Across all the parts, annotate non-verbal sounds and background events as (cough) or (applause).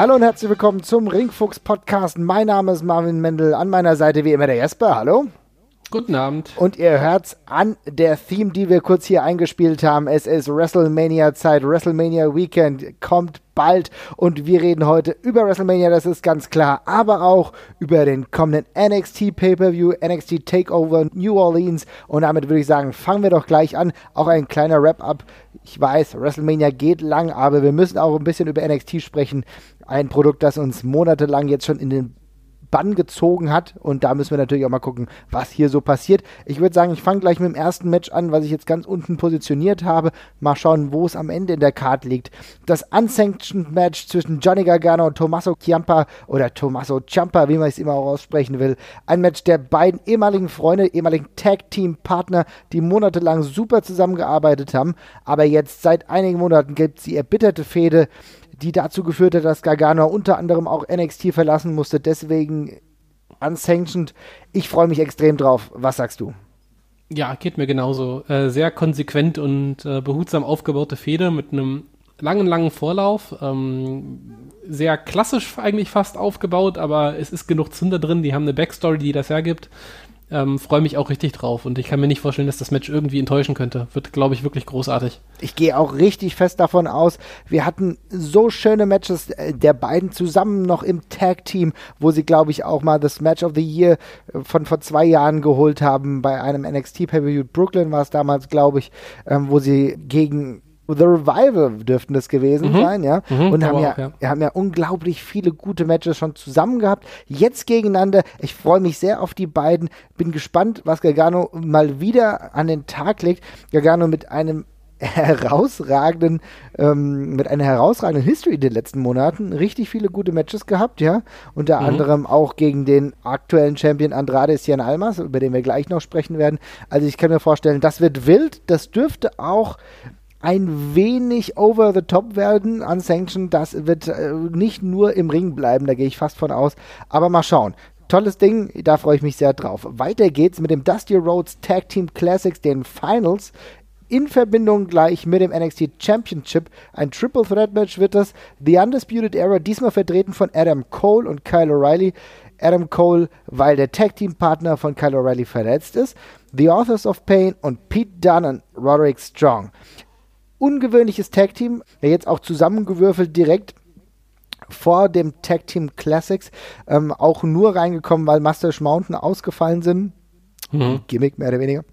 Hallo und herzlich willkommen zum Ringfuchs Podcast. Mein Name ist Marvin Mendel. An meiner Seite wie immer der Jesper. Hallo. Guten Abend. Und ihr hört's an der Theme, die wir kurz hier eingespielt haben. Es ist WrestleMania Zeit. WrestleMania Weekend kommt bald und wir reden heute über WrestleMania, das ist ganz klar, aber auch über den kommenden NXT Pay-Per-View, NXT Takeover New Orleans und damit würde ich sagen, fangen wir doch gleich an. Auch ein kleiner Wrap-up. Ich weiß, WrestleMania geht lang, aber wir müssen auch ein bisschen über NXT sprechen. Ein Produkt, das uns monatelang jetzt schon in den Bann gezogen hat. Und da müssen wir natürlich auch mal gucken, was hier so passiert. Ich würde sagen, ich fange gleich mit dem ersten Match an, was ich jetzt ganz unten positioniert habe. Mal schauen, wo es am Ende in der Card liegt. Das Unsanctioned Match zwischen Johnny Gargano und Tommaso Ciampa oder Tommaso Ciampa, wie man es immer auch aussprechen will. Ein Match der beiden ehemaligen Freunde, ehemaligen Tag-Team-Partner, die monatelang super zusammengearbeitet haben. Aber jetzt seit einigen Monaten gibt es die erbitterte Fehde die dazu geführt hat, dass Gargano unter anderem auch NXT verlassen musste. Deswegen unsanctioned. Ich freue mich extrem drauf. Was sagst du? Ja, geht mir genauso. Äh, sehr konsequent und äh, behutsam aufgebaute Feder mit einem langen, langen Vorlauf. Ähm, sehr klassisch eigentlich fast aufgebaut, aber es ist genug Zunder drin. Die haben eine Backstory, die das hergibt. Ähm, Freue mich auch richtig drauf und ich kann mir nicht vorstellen, dass das Match irgendwie enttäuschen könnte. Wird, glaube ich, wirklich großartig. Ich gehe auch richtig fest davon aus. Wir hatten so schöne Matches äh, der beiden zusammen noch im Tag-Team, wo sie, glaube ich, auch mal das Match of the Year äh, von vor zwei Jahren geholt haben. Bei einem NXT Pay-Per-View Brooklyn war es damals, glaube ich, ähm, wo sie gegen The Revival dürften das gewesen mhm. sein, ja. Mhm, und haben ja, auch, ja. Haben ja unglaublich viele gute Matches schon zusammen gehabt. Jetzt gegeneinander. Ich freue mich sehr auf die beiden. Bin gespannt, was Gargano mal wieder an den Tag legt. Gargano mit einem herausragenden, ähm, mit einer herausragenden History in den letzten Monaten. Richtig viele gute Matches gehabt, ja. Unter mhm. anderem auch gegen den aktuellen Champion Andrade Cian Almas, über den wir gleich noch sprechen werden. Also ich kann mir vorstellen, das wird wild. Das dürfte auch ein wenig over the top werden, unsanctioned. Das wird äh, nicht nur im Ring bleiben, da gehe ich fast von aus. Aber mal schauen. Tolles Ding, da freue ich mich sehr drauf. Weiter geht's mit dem Dusty Rhodes Tag Team Classics, den Finals. In Verbindung gleich mit dem NXT Championship. Ein Triple Threat Match wird das. The Undisputed Era, diesmal vertreten von Adam Cole und Kyle O'Reilly. Adam Cole, weil der Tag Team Partner von Kyle O'Reilly verletzt ist. The Authors of Pain und Pete Dunne und Roderick Strong ungewöhnliches Tag Team, jetzt auch zusammengewürfelt direkt vor dem Tag Team Classics, ähm, auch nur reingekommen, weil Mustache Mountain ausgefallen sind. Mhm. Gimmick mehr oder weniger.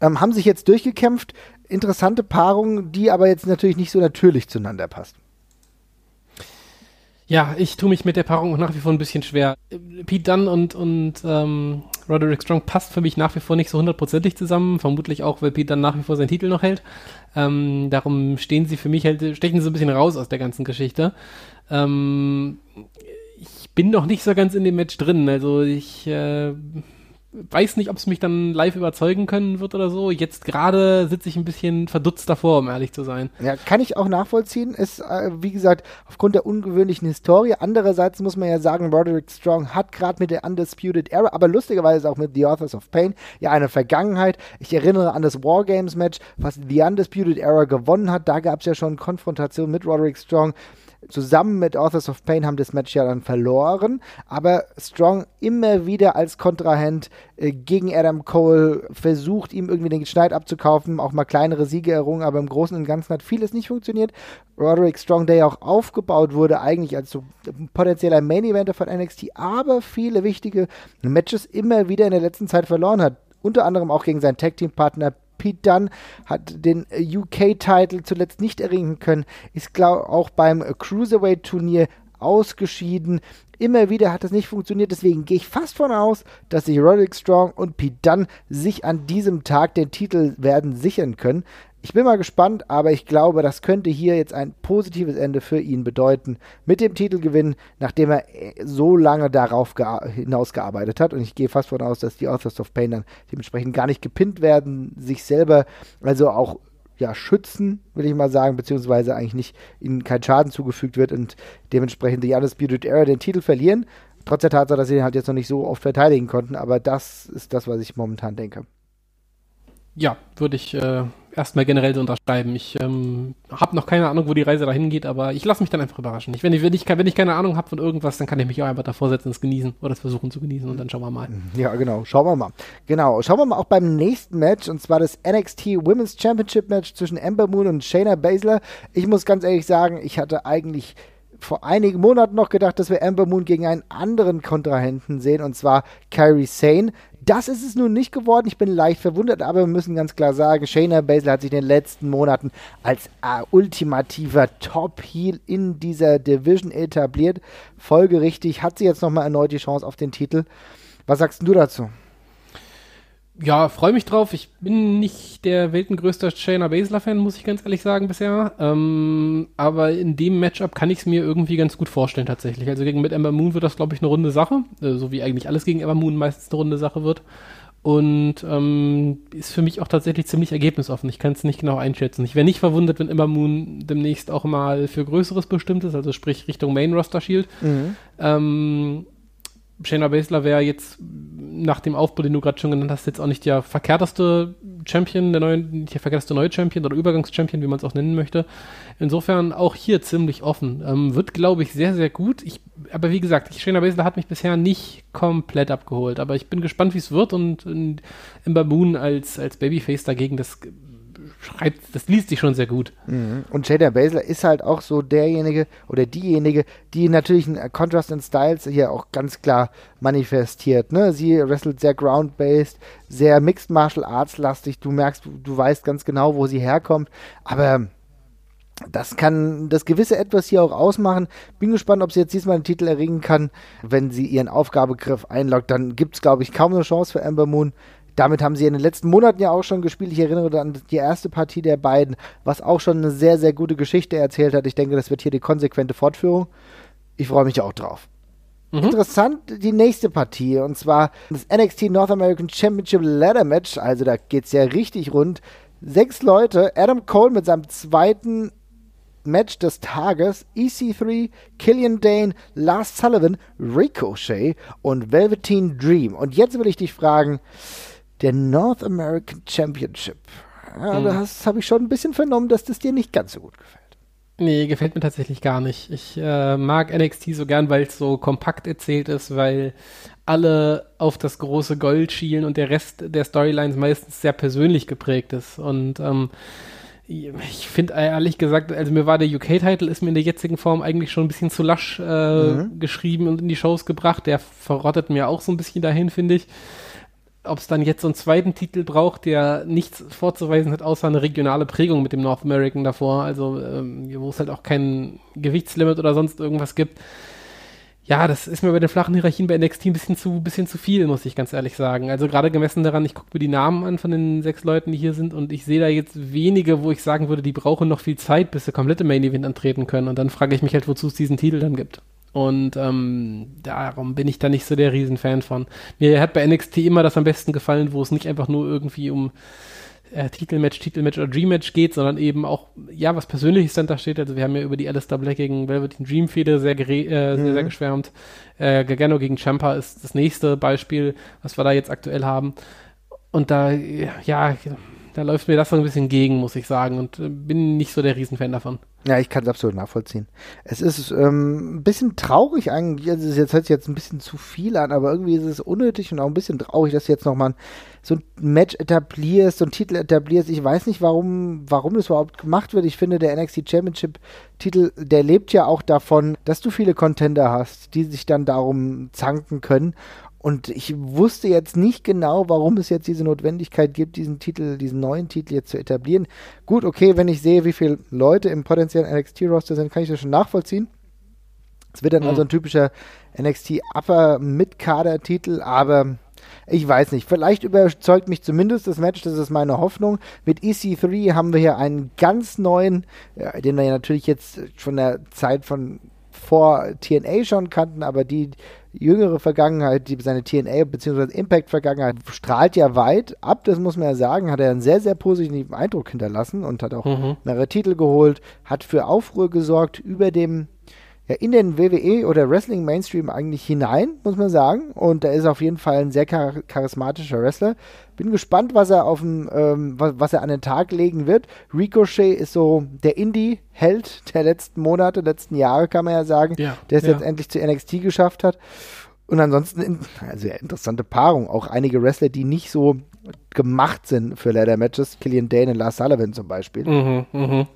Ähm, haben sich jetzt durchgekämpft. Interessante Paarung, die aber jetzt natürlich nicht so natürlich zueinander passt. Ja, ich tue mich mit der Paarung nach wie vor ein bisschen schwer. Pete Dunn und, und ähm, Roderick Strong passt für mich nach wie vor nicht so hundertprozentig zusammen. Vermutlich auch, weil Pete Dunn nach wie vor seinen Titel noch hält. Ähm, darum stehen sie für mich halt, stechen sie ein bisschen raus aus der ganzen Geschichte. Ähm, ich bin noch nicht so ganz in dem Match drin. Also ich äh, weiß nicht, ob es mich dann live überzeugen können wird oder so. Jetzt gerade sitze ich ein bisschen verdutzt davor, um ehrlich zu sein. Ja, kann ich auch nachvollziehen. Ist, äh, wie gesagt, aufgrund der ungewöhnlichen Historie. Andererseits muss man ja sagen, Roderick Strong hat gerade mit der Undisputed Era, aber lustigerweise auch mit The Authors of Pain, ja eine Vergangenheit. Ich erinnere an das Wargames-Match, was The Undisputed Era gewonnen hat. Da gab es ja schon Konfrontation mit Roderick Strong zusammen mit Authors of Pain haben das Match ja dann verloren, aber Strong immer wieder als Kontrahent äh, gegen Adam Cole versucht, ihm irgendwie den Schneid abzukaufen, auch mal kleinere Siege errungen, aber im Großen und Ganzen hat vieles nicht funktioniert. Roderick Strong, der ja auch aufgebaut wurde, eigentlich als so potenzieller Main-Eventer von NXT, aber viele wichtige Matches immer wieder in der letzten Zeit verloren hat. Unter anderem auch gegen seinen Tag-Team-Partner Pete Dunne hat den UK-Title zuletzt nicht erringen können, ist glaube auch beim Cruiserweight-Turnier ausgeschieden. Immer wieder hat es nicht funktioniert, deswegen gehe ich fast von aus, dass sich Roderick Strong und Pete Dunne sich an diesem Tag den Titel werden sichern können. Ich bin mal gespannt, aber ich glaube, das könnte hier jetzt ein positives Ende für ihn bedeuten. Mit dem Titelgewinn, nachdem er äh, so lange darauf hinausgearbeitet hat. Und ich gehe fast davon aus, dass die Authors of Pain dann dementsprechend gar nicht gepinnt werden, sich selber also auch ja, schützen, will ich mal sagen, beziehungsweise eigentlich nicht ihnen kein Schaden zugefügt wird und dementsprechend die Undisputed Era den Titel verlieren. Trotz der Tatsache, dass sie ihn halt jetzt noch nicht so oft verteidigen konnten, aber das ist das, was ich momentan denke. Ja, würde ich äh, erstmal generell so unterschreiben. Ich ähm, habe noch keine Ahnung, wo die Reise dahin geht, aber ich lasse mich dann einfach überraschen. Ich, wenn, ich, wenn, ich, wenn ich keine Ahnung habe von irgendwas, dann kann ich mich auch einfach davor setzen, es genießen oder es versuchen zu genießen und dann schauen wir mal. Ja, genau. Schauen wir mal. Genau. Schauen wir mal auch beim nächsten Match und zwar das NXT Women's Championship Match zwischen Ember Moon und Shayna Baszler. Ich muss ganz ehrlich sagen, ich hatte eigentlich vor einigen Monaten noch gedacht, dass wir Ember Moon gegen einen anderen Kontrahenten sehen, und zwar Kyrie Sane. Das ist es nun nicht geworden. Ich bin leicht verwundert, aber wir müssen ganz klar sagen, Shayna Baszler hat sich in den letzten Monaten als äh, ultimativer Top-Heel in dieser Division etabliert. Folgerichtig hat sie jetzt nochmal erneut die Chance auf den Titel. Was sagst du dazu? Ja, freue mich drauf. Ich bin nicht der weltengrößte Shayna Baszler-Fan, muss ich ganz ehrlich sagen, bisher. Ähm, aber in dem Matchup kann ich es mir irgendwie ganz gut vorstellen, tatsächlich. Also gegen mit Ember Moon wird das, glaube ich, eine runde Sache. Äh, so wie eigentlich alles gegen Ember Moon meistens eine runde Sache wird. Und ähm, ist für mich auch tatsächlich ziemlich ergebnisoffen. Ich kann es nicht genau einschätzen. Ich wäre nicht verwundert, wenn Ember Moon demnächst auch mal für Größeres bestimmt ist, also sprich Richtung Main Roster Shield. Mhm. Ähm, Shayna Baszler wäre jetzt nach dem Aufbau, den du gerade schon genannt hast, jetzt auch nicht der verkehrteste Champion, der neue, nicht der verkehrteste neue Champion oder Übergangschampion, wie man es auch nennen möchte. Insofern auch hier ziemlich offen. Ähm, wird, glaube ich, sehr, sehr gut. Ich, aber wie gesagt, Shayna Baszler hat mich bisher nicht komplett abgeholt. Aber ich bin gespannt, wie es wird und, und Ember Moon als, als Babyface dagegen, das schreibt, das liest sich schon sehr gut. Mhm. Und Jada Baszler ist halt auch so derjenige oder diejenige, die natürlich ein Contrast in Styles hier auch ganz klar manifestiert. Ne? Sie wrestelt sehr ground-based, sehr Mixed Martial Arts lastig. Du merkst, du, du weißt ganz genau, wo sie herkommt. Aber das kann das gewisse Etwas hier auch ausmachen. Bin gespannt, ob sie jetzt diesmal den Titel erringen kann. Wenn sie ihren Aufgabegriff einloggt, dann gibt es, glaube ich, kaum eine Chance für Amber Moon. Damit haben sie in den letzten Monaten ja auch schon gespielt. Ich erinnere an die erste Partie der beiden, was auch schon eine sehr, sehr gute Geschichte erzählt hat. Ich denke, das wird hier die konsequente Fortführung. Ich freue mich auch drauf. Mhm. Interessant die nächste Partie und zwar das NXT North American Championship Ladder Match. Also da geht es ja richtig rund. Sechs Leute, Adam Cole mit seinem zweiten Match des Tages, EC3, Killian Dane, Lars Sullivan, Ricochet und Velveteen Dream. Und jetzt will ich dich fragen, der North American Championship. Ja, mhm. Das habe ich schon ein bisschen vernommen, dass das dir nicht ganz so gut gefällt. Nee, gefällt mir tatsächlich gar nicht. Ich äh, mag NXT so gern, weil es so kompakt erzählt ist, weil alle auf das große Gold schielen und der Rest der Storylines meistens sehr persönlich geprägt ist. Und ähm, ich finde ehrlich gesagt, also mir war der UK-Title ist mir in der jetzigen Form eigentlich schon ein bisschen zu lasch äh, mhm. geschrieben und in die Shows gebracht. Der verrottet mir auch so ein bisschen dahin, finde ich ob es dann jetzt so einen zweiten Titel braucht, der nichts vorzuweisen hat, außer eine regionale Prägung mit dem North American davor, also ähm, wo es halt auch kein Gewichtslimit oder sonst irgendwas gibt. Ja, das ist mir bei den flachen Hierarchien bei NXT ein bisschen zu, bisschen zu viel, muss ich ganz ehrlich sagen. Also gerade gemessen daran, ich gucke mir die Namen an von den sechs Leuten, die hier sind und ich sehe da jetzt wenige, wo ich sagen würde, die brauchen noch viel Zeit, bis sie komplette Main Event antreten können. Und dann frage ich mich halt, wozu es diesen Titel dann gibt. Und ähm, darum bin ich da nicht so der Riesenfan von. Mir hat bei NXT immer das am besten gefallen, wo es nicht einfach nur irgendwie um äh, Titelmatch, Titelmatch oder Dreammatch geht, sondern eben auch, ja, was Persönliches dann da steht. Also wir haben ja über die Alistair Black gegen Velveteen Dream Fehde sehr, äh, mhm. sehr, sehr geschwärmt. Äh, Gargano gegen Champa ist das nächste Beispiel, was wir da jetzt aktuell haben. Und da, ja, da läuft mir das so ein bisschen gegen, muss ich sagen. Und äh, bin nicht so der Riesenfan davon. Ja, ich kann es absolut nachvollziehen. Es ist ähm, ein bisschen traurig eigentlich. Also jetzt hört sich jetzt ein bisschen zu viel an, aber irgendwie ist es unnötig und auch ein bisschen traurig, dass du jetzt nochmal so ein Match etablierst, so einen Titel etablierst. Ich weiß nicht, warum, warum das überhaupt gemacht wird. Ich finde, der NXT Championship Titel, der lebt ja auch davon, dass du viele Contender hast, die sich dann darum zanken können. Und ich wusste jetzt nicht genau, warum es jetzt diese Notwendigkeit gibt, diesen Titel, diesen neuen Titel jetzt zu etablieren. Gut, okay, wenn ich sehe, wie viele Leute im potenziellen NXT-Roster sind, kann ich das schon nachvollziehen. Es wird dann mhm. also ein typischer NXT Upper Mid-Kader Titel, aber ich weiß nicht. Vielleicht überzeugt mich zumindest das Match, das ist meine Hoffnung. Mit EC3 haben wir hier einen ganz neuen, ja, den wir ja natürlich jetzt von der Zeit von vor TNA schon kannten, aber die jüngere Vergangenheit, die, seine TNA bzw. Impact-Vergangenheit strahlt ja weit ab, das muss man ja sagen, hat er einen sehr, sehr positiven Eindruck hinterlassen und hat auch mhm. mehrere Titel geholt, hat für Aufruhr gesorgt über dem ja, in den WWE oder Wrestling Mainstream eigentlich hinein, muss man sagen. Und er ist auf jeden Fall ein sehr char charismatischer Wrestler. Bin gespannt, was er auf dem, ähm, was, was, er an den Tag legen wird. Ricochet ist so der Indie-Held der letzten Monate, letzten Jahre, kann man ja sagen, ja, der es ja. jetzt endlich zu NXT geschafft hat. Und ansonsten, also interessante Paarung. Auch einige Wrestler, die nicht so gemacht sind für Leather Matches. Killian Dane und Lars Sullivan zum Beispiel. Mhm, mh.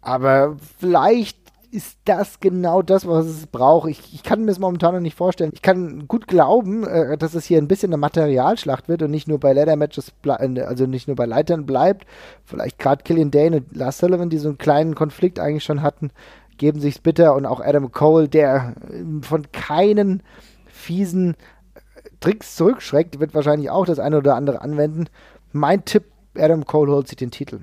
Aber vielleicht ist das genau das, was es braucht. Ich, ich kann mir das momentan noch nicht vorstellen. Ich kann gut glauben, äh, dass es hier ein bisschen eine Materialschlacht wird und nicht nur bei Leather Matches, also nicht nur bei Leitern bleibt. Vielleicht gerade Killian Dane und Lars Sullivan, die so einen kleinen Konflikt eigentlich schon hatten, geben sich's bitter und auch Adam Cole, der äh, von keinen fiesen Tricks zurückschreckt, wird wahrscheinlich auch das eine oder andere anwenden. Mein Tipp, Adam Cole holt sich den Titel.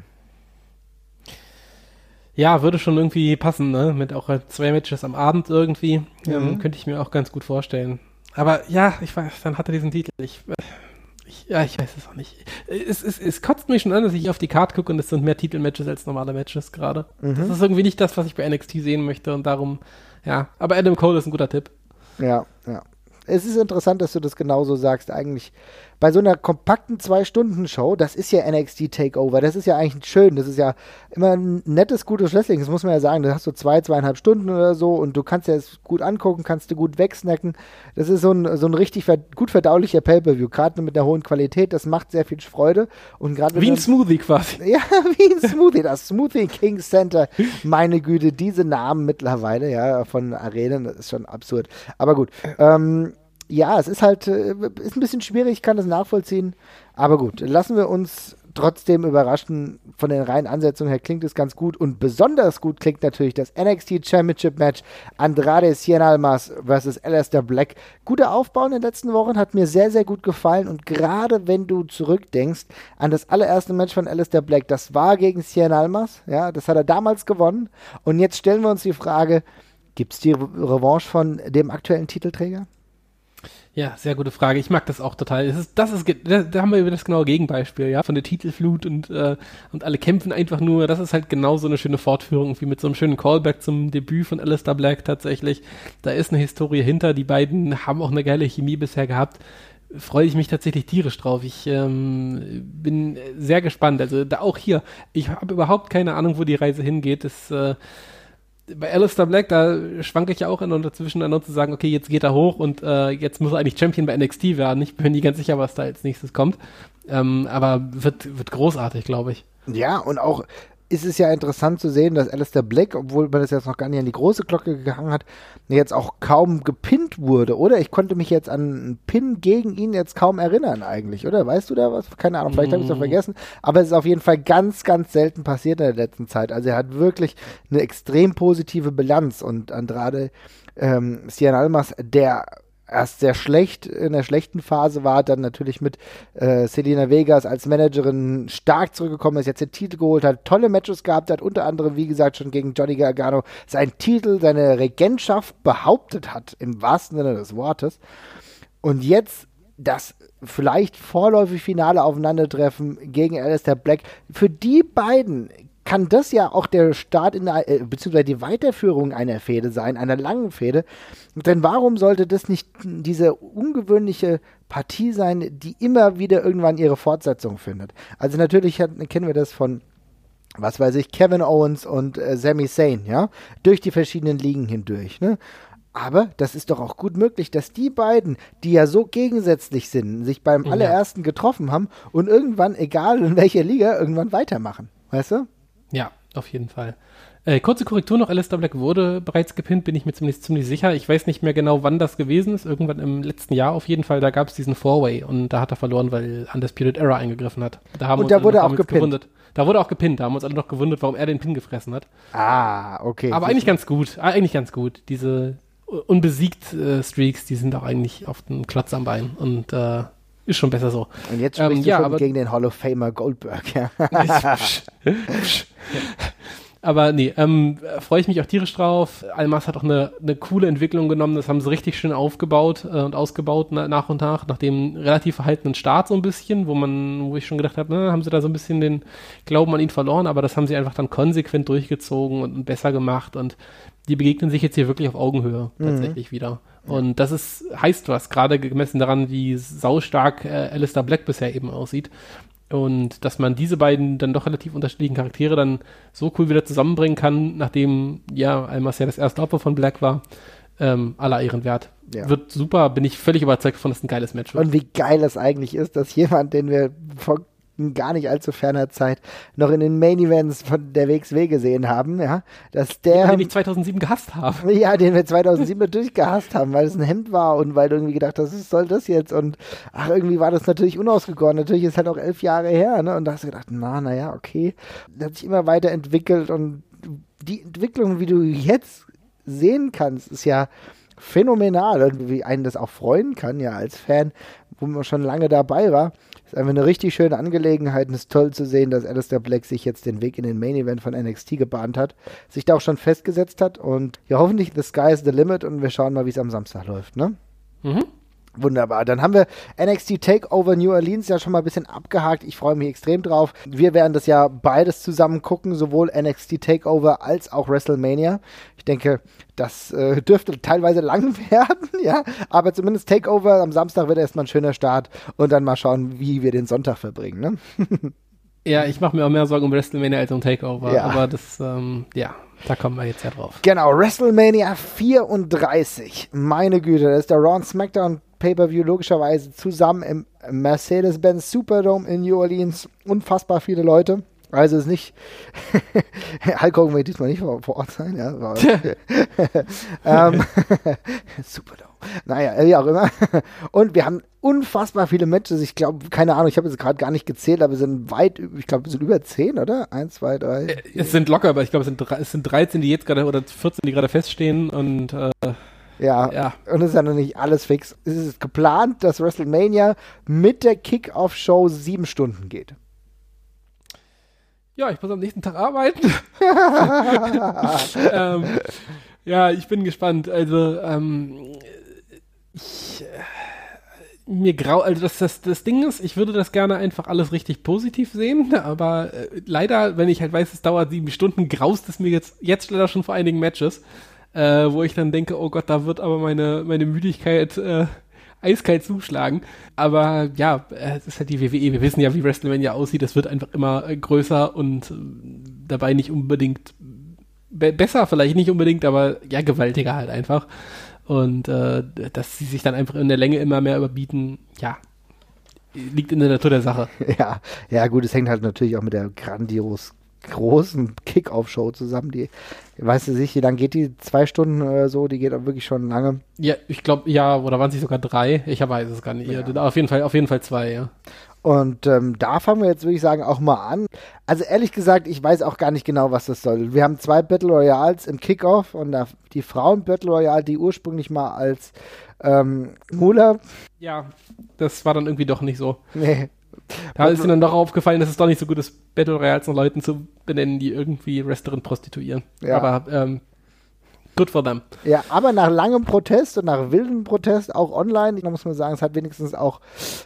Ja, würde schon irgendwie passen, ne? Mit auch zwei Matches am Abend irgendwie. Mhm. Ähm, könnte ich mir auch ganz gut vorstellen. Aber ja, ich weiß, dann hat er diesen Titel. Ich, ich, ja, ich weiß es auch nicht. Es, es, es kotzt mich schon an, dass ich auf die Karte gucke und es sind mehr Titelmatches als normale Matches gerade. Mhm. Das ist irgendwie nicht das, was ich bei NXT sehen möchte und darum, ja. Aber Adam Cole ist ein guter Tipp. Ja, ja es ist interessant, dass du das genauso sagst. Eigentlich bei so einer kompakten Zwei-Stunden-Show, das ist ja NXT Takeover, das ist ja eigentlich schön, das ist ja immer ein nettes, gutes Wrestling, das muss man ja sagen. Da hast du zwei, zweieinhalb Stunden oder so und du kannst dir das gut angucken, kannst du gut wegsnacken. Das ist so ein, so ein richtig ver gut verdaulicher Pay-Per-View, gerade mit einer hohen Qualität, das macht sehr viel Freude. Und wie ein Smoothie quasi. (laughs) Ja, wie ein Smoothie, das Smoothie King Center. Meine Güte, diese Namen mittlerweile, ja, von Arenen, das ist schon absurd. Aber gut, ähm, ja, es ist halt, äh, ist ein bisschen schwierig, ich kann das nachvollziehen. Aber gut, lassen wir uns trotzdem überraschen. Von den reinen Ansetzungen her klingt es ganz gut. Und besonders gut klingt natürlich das NXT Championship Match Andrade Cien Almas versus Alistair Black. Guter Aufbau in den letzten Wochen, hat mir sehr, sehr gut gefallen. Und gerade wenn du zurückdenkst an das allererste Match von Alistair Black, das war gegen Cien Almas. Ja, das hat er damals gewonnen. Und jetzt stellen wir uns die Frage, gibt es die Revanche von dem aktuellen Titelträger? Ja, sehr gute Frage. Ich mag das auch total. Das ist, das ist, da, haben wir wieder das genaue Gegenbeispiel, ja, von der Titelflut und, äh, und alle kämpfen einfach nur. Das ist halt genau so eine schöne Fortführung, wie mit so einem schönen Callback zum Debüt von Alistair Black tatsächlich. Da ist eine Historie hinter. Die beiden haben auch eine geile Chemie bisher gehabt. Freue ich mich tatsächlich tierisch drauf. Ich ähm, bin sehr gespannt. Also da auch hier, ich habe überhaupt keine Ahnung, wo die Reise hingeht. Das äh, bei Alistair Black, da schwanke ich ja auch in und dazwischen dann zu sagen, okay, jetzt geht er hoch und äh, jetzt muss er eigentlich Champion bei NXT werden. Ich bin nie ganz sicher, was da als nächstes kommt. Ähm, aber wird, wird großartig, glaube ich. Ja, und auch ist es ja interessant zu sehen, dass Alistair Black, obwohl man das jetzt noch gar nicht an die große Glocke gehangen hat, jetzt auch kaum gepinnt wurde, oder? Ich konnte mich jetzt an einen Pin gegen ihn jetzt kaum erinnern eigentlich, oder? Weißt du da was? Keine Ahnung, vielleicht habe ich es doch mm. vergessen. Aber es ist auf jeden Fall ganz, ganz selten passiert in der letzten Zeit. Also er hat wirklich eine extrem positive Bilanz und Andrade ähm, Cian Almas, der erst sehr schlecht in der schlechten Phase war, dann natürlich mit äh, Selena Vegas als Managerin stark zurückgekommen ist, jetzt den Titel geholt hat, tolle Matches gehabt hat, unter anderem, wie gesagt, schon gegen Johnny Gargano seinen Titel, seine Regentschaft behauptet hat, im wahrsten Sinne des Wortes. Und jetzt das vielleicht vorläufig finale Aufeinandertreffen gegen Alistair Black. Für die beiden kann das ja auch der Start in der, äh, beziehungsweise die Weiterführung einer Fehde sein, einer langen Fehde. Denn warum sollte das nicht diese ungewöhnliche Partie sein, die immer wieder irgendwann ihre Fortsetzung findet? Also natürlich hat, kennen wir das von was weiß ich, Kevin Owens und äh, Sami Zayn, ja, durch die verschiedenen Ligen hindurch, ne? Aber das ist doch auch gut möglich, dass die beiden, die ja so gegensätzlich sind, sich beim ja. allerersten getroffen haben und irgendwann, egal in welcher Liga, irgendwann weitermachen. Weißt du? Ja, auf jeden Fall. Äh, kurze Korrektur noch, Alistair Black wurde bereits gepinnt, bin ich mir ziemlich, ziemlich sicher. Ich weiß nicht mehr genau, wann das gewesen ist. Irgendwann im letzten Jahr auf jeden Fall. Da gab es diesen Four-Way und da hat er verloren, weil Undisputed Error eingegriffen hat. Da haben und da wurde auch gepinnt. Gewundert. Da wurde auch gepinnt. Da haben wir uns alle noch gewundert, warum er den Pin gefressen hat. Ah, okay. Aber eigentlich ganz gut. Ah, eigentlich ganz gut. Diese unbesiegt äh, Streaks, die sind auch eigentlich auf dem Klotz am Bein. Und äh, ist schon besser so. Und jetzt sprichst ähm, du ja, schon gegen den Hall of Famer Goldberg, ja. (laughs) Aber nee, ähm, freue ich mich auch tierisch drauf. Almas hat auch eine, eine coole Entwicklung genommen. Das haben sie richtig schön aufgebaut äh, und ausgebaut na, nach und nach, nach dem relativ verhaltenen Start so ein bisschen, wo man, wo ich schon gedacht habe, ne, haben sie da so ein bisschen den Glauben an ihn verloren, aber das haben sie einfach dann konsequent durchgezogen und, und besser gemacht und die begegnen sich jetzt hier wirklich auf Augenhöhe Mhm. tatsächlich wieder. Und das ist, heißt was, gerade gemessen daran, wie saustark äh, Alistair Black bisher eben aussieht. Und dass man diese beiden dann doch relativ unterschiedlichen Charaktere dann so cool wieder zusammenbringen kann, nachdem ja Almas ja das erste Opfer von Black war, ähm, aller Ehren wert. Ja. Wird super, bin ich völlig überzeugt von, dass es ein geiles Match wird. Und wie geil es eigentlich ist, dass jemand, den wir vor gar nicht allzu ferner Zeit noch in den Main Events von der WXW gesehen haben, ja, dass der, den ich 2007 gehasst habe. (laughs) ja, den wir 2007 natürlich gehasst haben, weil es ein Hemd war und weil du irgendwie gedacht hast, was soll das jetzt? Und ach, irgendwie war das natürlich unausgegoren. Natürlich ist halt auch elf Jahre her, ne? Und da hast du gedacht, na, naja, okay. Das hat sich immer weiterentwickelt und die Entwicklung, wie du jetzt sehen kannst, ist ja phänomenal und wie einen das auch freuen kann, ja, als Fan, wo man schon lange dabei war. Ist einfach eine richtig schöne Angelegenheit und es ist toll zu sehen, dass Alistair Black sich jetzt den Weg in den Main Event von NXT gebahnt hat, sich da auch schon festgesetzt hat und ja, hoffentlich the sky is the limit und wir schauen mal, wie es am Samstag läuft, ne? Mhm. Wunderbar. Dann haben wir NXT Takeover New Orleans ja schon mal ein bisschen abgehakt. Ich freue mich extrem drauf. Wir werden das ja beides zusammen gucken, sowohl NXT Takeover als auch WrestleMania. Ich denke, das äh, dürfte teilweise lang (laughs) werden, ja. Aber zumindest Takeover am Samstag wird erstmal ein schöner Start und dann mal schauen, wie wir den Sonntag verbringen, ne? (laughs) Ja, ich mache mir auch mehr Sorgen um WrestleMania als um Takeover. Ja. Aber das, ähm, ja, da kommen wir jetzt ja drauf. Genau, WrestleMania 34. Meine Güte, das ist der Raw SmackDown Pay-Per-View logischerweise zusammen im Mercedes-Benz Superdome in New Orleans. Unfassbar viele Leute. Also ist nicht, (laughs) Hulk Hogan wird diesmal nicht vor, Ort sein, ja. (laughs) (laughs) Ähm, Superdome. Naja, wie auch immer. Und wir haben unfassbar viele Matches. Ich glaube, keine Ahnung, ich habe jetzt gerade gar nicht gezählt, aber es sind weit, ich glaube, es sind über 10, oder? Eins, zwei, drei. Es sind locker, aber ich glaube, es es sind 13, die jetzt gerade, oder 14, die gerade feststehen und äh, Ja, Ja. und es ist ja noch nicht alles fix. Es ist geplant, dass WrestleMania mit der Kick-Off-Show sieben Stunden geht. ja, ich muss am nächsten Tag arbeiten. (laughs) (laughs) ähm, ja, ich bin gespannt. Also, ähm, ich, äh, mir grau, also das, das, das Ding ist, ich würde das gerne einfach alles richtig positiv sehen, (laughs) aber äh, leider, wenn ich halt weiß, es dauert sieben Stunden, graust es mir jetzt, jetzt leider schon vor einigen Matches, äh, wo ich dann denke, oh Gott, da wird aber meine, meine Müdigkeit äh, eiskalt zuschlagen. Aber ja, äh, es ist halt die WWE. Wir wissen ja, wie WrestleMania aussieht. Es wird einfach immer äh, größer und äh, dabei nicht unbedingt be besser, vielleicht nicht unbedingt, aber ja, gewaltiger halt einfach. Und äh, dass sie sich dann einfach in der Länge immer mehr überbieten, ja, liegt in der Natur der Sache. (laughs) Ja, ja, gut, es hängt halt natürlich auch mit der grandios großen Kick-Off-Show zusammen. Die, weißt du nicht, wie lange geht die? Zwei Stunden oder so? Die geht auch wirklich schon lange. Ja, ich glaube, ja, oder waren es sogar drei? Ich weiß es gar nicht. Ja. Auf jeden Fall, auf jeden Fall zwei, ja. Und ähm, da fangen wir jetzt, würde ich sagen, auch mal an. Also ehrlich gesagt, ich weiß auch gar nicht genau, was das soll. Wir haben zwei Battle Royals im Kickoff und da, die Frauen Battle Royale, die ursprünglich mal als ähm, Mula, Ja, das war dann irgendwie doch nicht so. nee, Da ist ihnen dann doch aufgefallen, dass es doch nicht so gut ist, Battle Royals nach Leuten zu benennen, die irgendwie Wrestlerin prostituieren. Ja. Aber ähm, good for them. Ja, aber nach langem Protest und nach wildem Protest, auch online, da muss man sagen, es hat wenigstens auch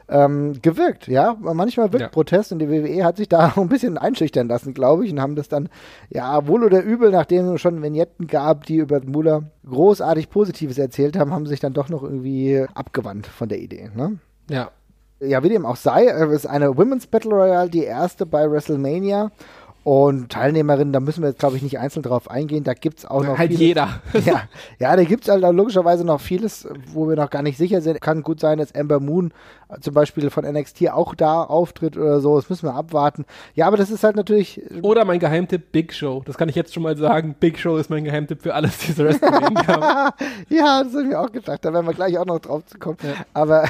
ähm, gewirkt, ja. Manchmal wirkt Ja. Protest und die WWE hat sich da (laughs) ein bisschen einschüchtern lassen, glaube ich, und haben das dann, ja, wohl oder übel, nachdem es schon Vignetten gab, die über Muller großartig Positives erzählt haben, haben sich dann doch noch irgendwie abgewandt von der Idee, ne? Ja. Ja, wie dem auch sei, es ist eine Women's Battle Royale, die erste bei WrestleMania. Und Teilnehmerinnen, da müssen wir jetzt, glaube ich, nicht einzeln drauf eingehen. Da gibt es auch noch. halt vieles- jeder. (laughs) ja, ja, da gibt es halt logischerweise noch vieles, wo wir noch gar nicht sicher sind. Kann gut sein, dass Amber Moon äh, zum Beispiel von NXT auch da auftritt oder so. Das müssen wir abwarten. Ja, aber das ist halt natürlich. Oder mein Geheimtipp Big Show. Das kann ich jetzt schon mal sagen. Big Show ist mein Geheimtipp für alles, diese WrestleMania haben. (laughs) ja, das habe ich mir auch gedacht. Da werden wir gleich auch noch drauf zu kommen. Ja. Aber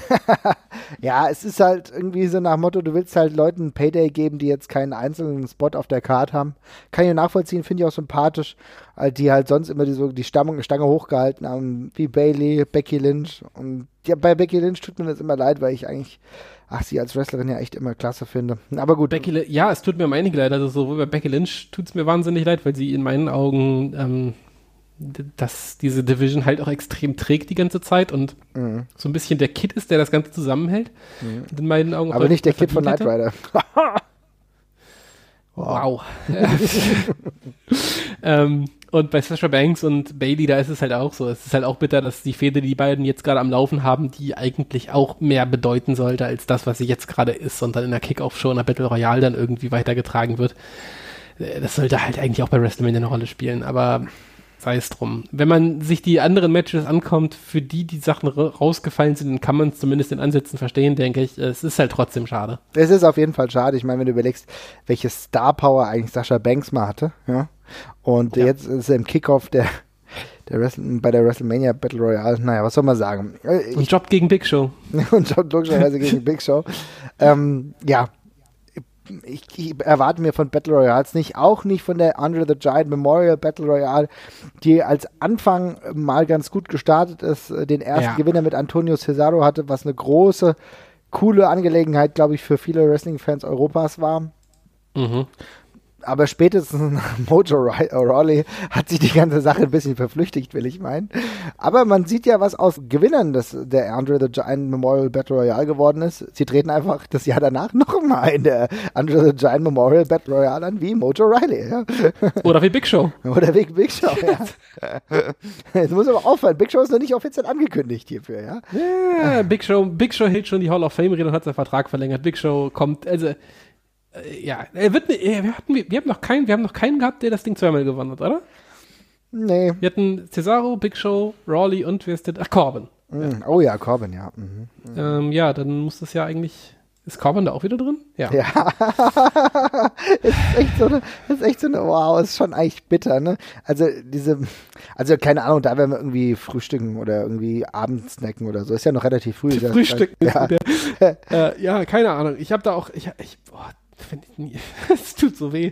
(laughs) ja, es ist halt irgendwie so nach Motto, du willst halt Leuten Payday geben, die jetzt keinen einzelnen Spot auf der der Card haben. Kann ich nachvollziehen, finde ich auch sympathisch, weil die halt sonst immer die, so die Stange, Stange hochgehalten haben, wie Bailey, Becky Lynch. Und ja, bei Becky Lynch tut mir das immer leid, weil ich eigentlich, ach, sie als Wrestlerin ja echt immer klasse finde. Aber gut. Becky, ja, es tut mir um einige leid. Also sowohl bei Becky Lynch tut es mir wahnsinnig leid, weil sie in meinen Augen ähm, dass diese Division halt auch extrem trägt die ganze Zeit und mhm. so ein bisschen der Kid ist, der das Ganze zusammenhält. Mhm. In meinen Augen Aber nicht der Kid von Knight Rider. (laughs) wow. ähm, und bei Sasha Banks und Bailey, da ist es halt auch so. Es ist halt auch bitter, dass die Fehde, die die beiden jetzt gerade am Laufen haben, die eigentlich auch mehr bedeuten sollte als das, was sie jetzt gerade ist und dann in der Kickoff-Show in der Battle Royale dann irgendwie weitergetragen wird. Äh, das sollte halt eigentlich auch bei WrestleMania eine Rolle spielen. Aber sei es drum. Wenn man sich die anderen Matches ankommt, für die die Sachen rausgefallen sind, dann kann man es zumindest in Ansätzen verstehen, denke ich. Es ist halt trotzdem schade. Es ist auf jeden Fall schade. Ich meine, wenn du überlegst, welche Star Power eigentlich Sascha Banks mal hatte, ja. Und ja. jetzt ist er im Kickoff der, der Wrestle, bei der WrestleMania Battle Royale. Naja, was soll man sagen? Ich, und Job gegen Big Show. (laughs) und Job logischerweise gegen Big Show. Ähm, ja, ich, ich, erwarte mir von Battle Royals nicht, auch nicht von der Andre the Giant Memorial Battle Royale, die als Anfang mal ganz gut gestartet ist, äh, den ersten ja. Gewinner mit Antonio Cesaro hatte, was eine große, coole Angelegenheit, glaube ich, für viele Wrestling-Fans Europas war. Mhm aber spätestens nach (laughs) Mojo Rawley hat sich die ganze Sache ein bisschen verflüchtigt, will ich meinen. Aber man sieht ja, was aus Gewinnern des, der Andre the Giant Memorial Battle Royale geworden ist. Sie treten einfach das Jahr danach (laughs) nochmal in der Andre the Giant Memorial Battle Royale an, wie Mojo Riley. Ja. (laughs) Oder wie Big Show. Oder wie Big Show, ja. Jetzt muss aber auffallen, Big Show ist noch nicht offiziell angekündigt hierfür, ja. Ja, Big Show, Big Show hält schon die Hall of Fame-Rede und hat seinen Vertrag verlängert. Big Show kommt, also ja, er wird, äh, wir, hatten, wir, haben noch keinen, wir haben noch keinen gehabt, der das Ding zweimal gewonnen hat, oder? Nee. Wir hatten Cesaro, Big Show, Rawley und wer ist der? Ach, Corbin. Mm, ja. Oh ja, Corbin, ja. Mhm. Mhm. Ähm, ja, dann muss das ja eigentlich. Ist Corbin da auch wieder drin? Ja. Ja. (laughs) ist echt so eine, ist echt so eine, wow, ist schon eigentlich bitter, ne? Also diese, also keine Ahnung, da werden wir irgendwie frühstücken oder irgendwie abends snacken oder so. Ist ja noch relativ früh. (laughs) Frühstücken. Ja. (laughs) äh, ja, keine Ahnung. Ich habe da auch, ich, ich boah, (laughs) es tut so weh.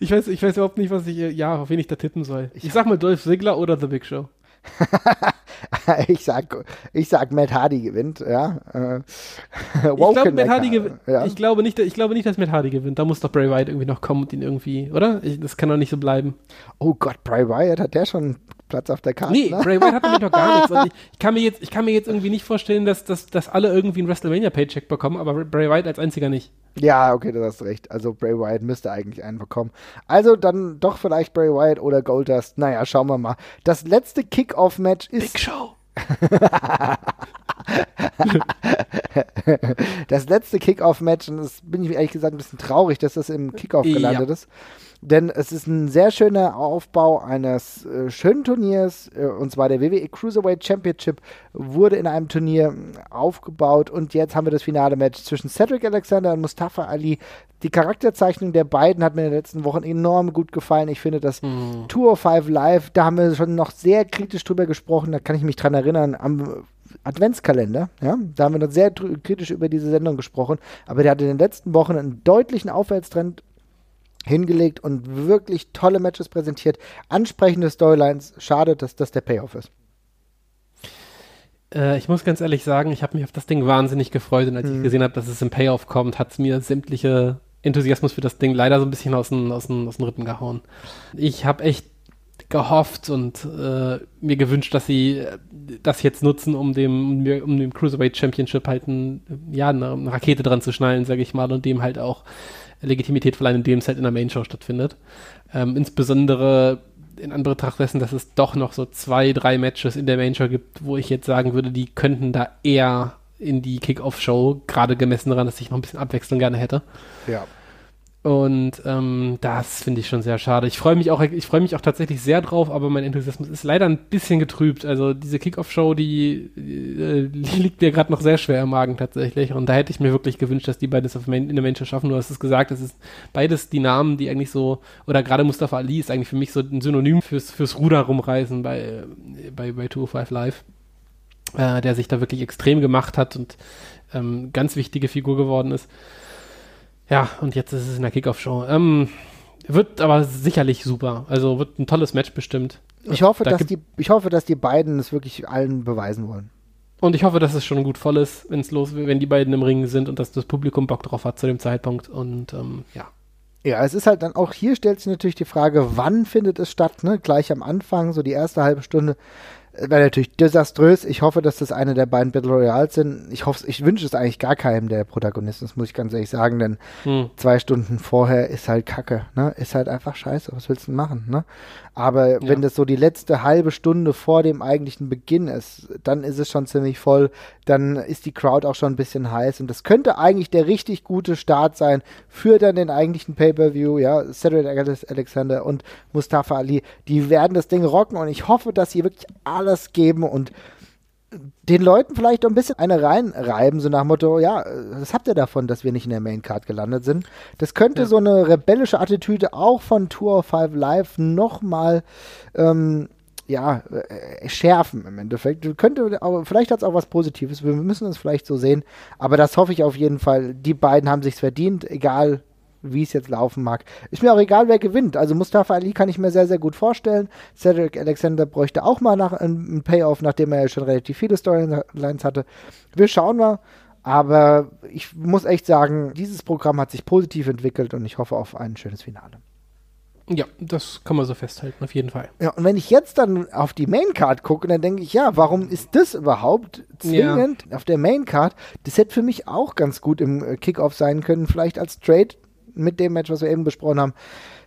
Ich weiß, ich weiß überhaupt nicht, was ich, ja, auf wen ich da tippen soll. Ich sag mal Dolph Ziggler oder The Big Show. (laughs) ich sag, ich sag, Matt Hardy gewinnt, ja. Äh, (laughs) ich, glaub, Matt Hardy gewinnt. Ja. ich, glaube nicht, ich glaube nicht, dass Matt Hardy gewinnt. Da muss doch Bray Wyatt irgendwie noch kommen und ihn irgendwie, oder? Ich, das kann doch nicht so bleiben. Oh Gott, Bray Wyatt hat der schon Platz auf der Karte. Nee, ne? Bray Wyatt hat nämlich noch gar nichts. Und (laughs) ich, ich, kann mir jetzt, ich kann mir jetzt irgendwie nicht vorstellen, dass, dass, dass alle irgendwie einen WrestleMania-Paycheck bekommen, aber Bray Wyatt als einziger nicht. Ja, okay, du hast recht. Also Bray Wyatt müsste eigentlich einen bekommen. Also dann doch vielleicht Bray Wyatt oder Goldust. Naja, schauen wir mal. Das letzte Kickoff-Match ist. Big Show. (laughs) (laughs) das letzte Kickoff-Match, und das bin ich ehrlich gesagt ein bisschen traurig, dass das im Kickoff gelandet ja. ist denn es ist ein sehr schöner Aufbau eines äh, schönen Turniers, äh, und zwar der WWE Cruiserweight Championship wurde in einem Turnier aufgebaut und jetzt haben wir das finale Match zwischen Cedric Alexander und Mustafa Ali. Die Charakterzeichnung der beiden hat mir in den letzten Wochen enorm gut gefallen. Ich finde das mhm. Tour of Five Live, da haben wir schon noch sehr kritisch drüber gesprochen, da kann ich mich dran erinnern, am Adventskalender, ja, da haben wir noch sehr kritisch über diese Sendung gesprochen, aber der hat in den letzten Wochen einen deutlichen Aufwärtstrend hingelegt und wirklich tolle Matches präsentiert, ansprechende Storylines. Schade, dass das der Payoff ist. Äh, ich muss ganz ehrlich sagen, ich habe mich auf das Ding wahnsinnig gefreut und als hm. ich gesehen habe, dass es im Payoff kommt, hat es mir sämtliche Enthusiasmus für das Ding leider so ein bisschen aus den, aus den, aus den Rippen gehauen. Ich habe echt gehofft und äh, mir gewünscht, dass sie das jetzt nutzen, um dem, um dem Cruiserweight Championship halt ein, ja, eine, eine Rakete dran zu schnallen, sage ich mal, und dem halt auch Legitimität verleihen, indem es halt in der Main Show stattfindet. Ähm, insbesondere in Anbetracht dessen, dass es doch noch so zwei, drei Matches in der Main Show gibt, wo ich jetzt sagen würde, die könnten da eher in die Kick-Off-Show, gerade gemessen daran, dass ich noch ein bisschen Abwechslung gerne hätte. Ja. Und ähm, das finde ich schon sehr schade. Ich freue mich auch, ich freue mich auch tatsächlich sehr drauf, aber mein Enthusiasmus ist leider ein bisschen getrübt. Also diese Kickoff-Show, die, äh, (laughs) liegt mir gerade noch sehr schwer im Magen tatsächlich. Und da hätte ich mir wirklich gewünscht, dass die beides auf Main, in der Mensch schaffen. Du hast es gesagt, es ist beides die Namen, die eigentlich so, oder gerade Mustafa Ali ist eigentlich für mich so ein Synonym fürs, fürs Ruder rumreißen bei, bei, bei 205 Live. Äh, der sich da wirklich extrem gemacht hat und ähm, ganz wichtige Figur geworden ist. Ja, und jetzt ist es in der Kickoff-Show. Ähm, Wird aber sicherlich super. Also wird ein tolles Match bestimmt. Ich hoffe, Da dass die, ich hoffe, dass die beiden es wirklich allen beweisen wollen. Und ich hoffe, dass es schon gut voll ist, wenn es los, wenn die beiden im Ring sind und dass das Publikum Bock drauf hat zu dem Zeitpunkt. Und ähm, ja. Ja, es ist halt dann auch hier stellt sich natürlich die Frage, wann findet es statt, ne? Gleich am Anfang, so die erste halbe Stunde. Wäre natürlich desaströs. Ich hoffe, dass das eine der beiden Battle Royals sind. Ich hoffe, ich wünsche es eigentlich gar keinem der Protagonisten, das muss ich ganz ehrlich sagen, denn Hm. zwei Stunden vorher ist halt Kacke, ne? Ist halt einfach scheiße. Was willst du denn machen, ne? Aber wenn das so die letzte halbe Stunde vor dem eigentlichen Beginn ist, dann ist es schon ziemlich voll. Dann ist die Crowd auch schon ein bisschen heiß und das könnte eigentlich der richtig gute Start sein für dann den eigentlichen Pay-per-View. Ja, Cedric Alex- Alexander und Mustafa Ali, die werden das Ding rocken und ich hoffe, dass sie wirklich alles geben und den Leuten vielleicht auch ein bisschen eine reinreiben, so nach dem Motto, ja, was habt ihr davon, dass wir nicht in der Maincard gelandet sind? Das könnte Ja. so eine rebellische Attitüde auch von Tour of Five Live nochmal ähm, ja, äh, schärfen im Endeffekt. Könnte, aber vielleicht hat es auch was Positives. Wir müssen es vielleicht so sehen. Aber das hoffe ich auf jeden Fall. Die beiden haben sich's verdient, egal wie es jetzt laufen mag. Ist mir auch egal, wer gewinnt. Also Mustafa Ali kann ich mir sehr, sehr gut vorstellen. Cedric Alexander bräuchte auch mal nach einem Payoff, nachdem er ja schon relativ viele Storylines hatte. Wir schauen mal. Aber ich muss echt sagen, dieses Programm hat sich positiv entwickelt und ich hoffe auf ein schönes Finale. Ja, das kann man so festhalten, auf jeden Fall. Ja, und wenn ich jetzt dann auf die Maincard gucke, dann denke ich, ja, warum ist das überhaupt zwingend auf der Maincard? Das hätte für mich auch ganz gut im äh, Kickoff sein können, vielleicht als Trade mit dem Match, was wir eben besprochen haben.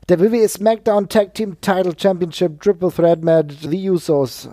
Der WWE SmackDown Tag Team Title Championship Triple Threat Match, The Usos,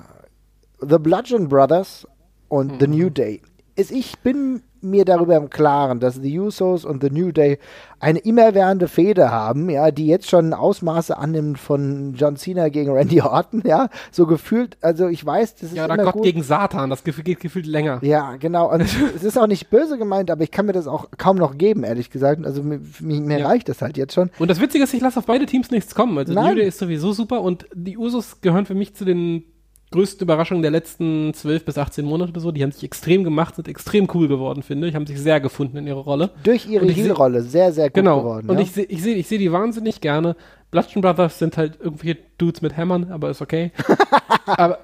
The Bludgeon Brothers und The New Day. Ich bin mir darüber im Klaren, dass The Usos und The New Day eine immerwährende Fehde haben, ja, die jetzt schon Ausmaße annimmt von John Cena gegen Randy Orton, ja, so gefühlt, also ich weiß, das ist Ja, oder immer Gott gut. gegen Satan, das Gefühl geht gefühlt länger. Ja, genau. Und es ist auch nicht böse gemeint, aber ich kann mir das auch kaum noch geben, ehrlich gesagt. Also mir, mir, Ja. reicht das halt jetzt schon. Und das Witzige ist, ich lasse auf beide Teams nichts kommen. Also Nein. New Day ist sowieso super und die Usos gehören für mich zu den größten Überraschungen der letzten 12 bis 18 Monate oder so. Die haben sich extrem gemacht, sind extrem cool geworden, finde ich. Haben sich sehr gefunden in ihrer Rolle. Durch ihre Heel-Rolle sehr, sehr gut genau. geworden. und ja. ich sehe ich seh, ich seh die wahnsinnig gerne. Bludgeon Brothers sind halt irgendwelche Dudes mit Hämmern, aber ist okay. (laughs) aber,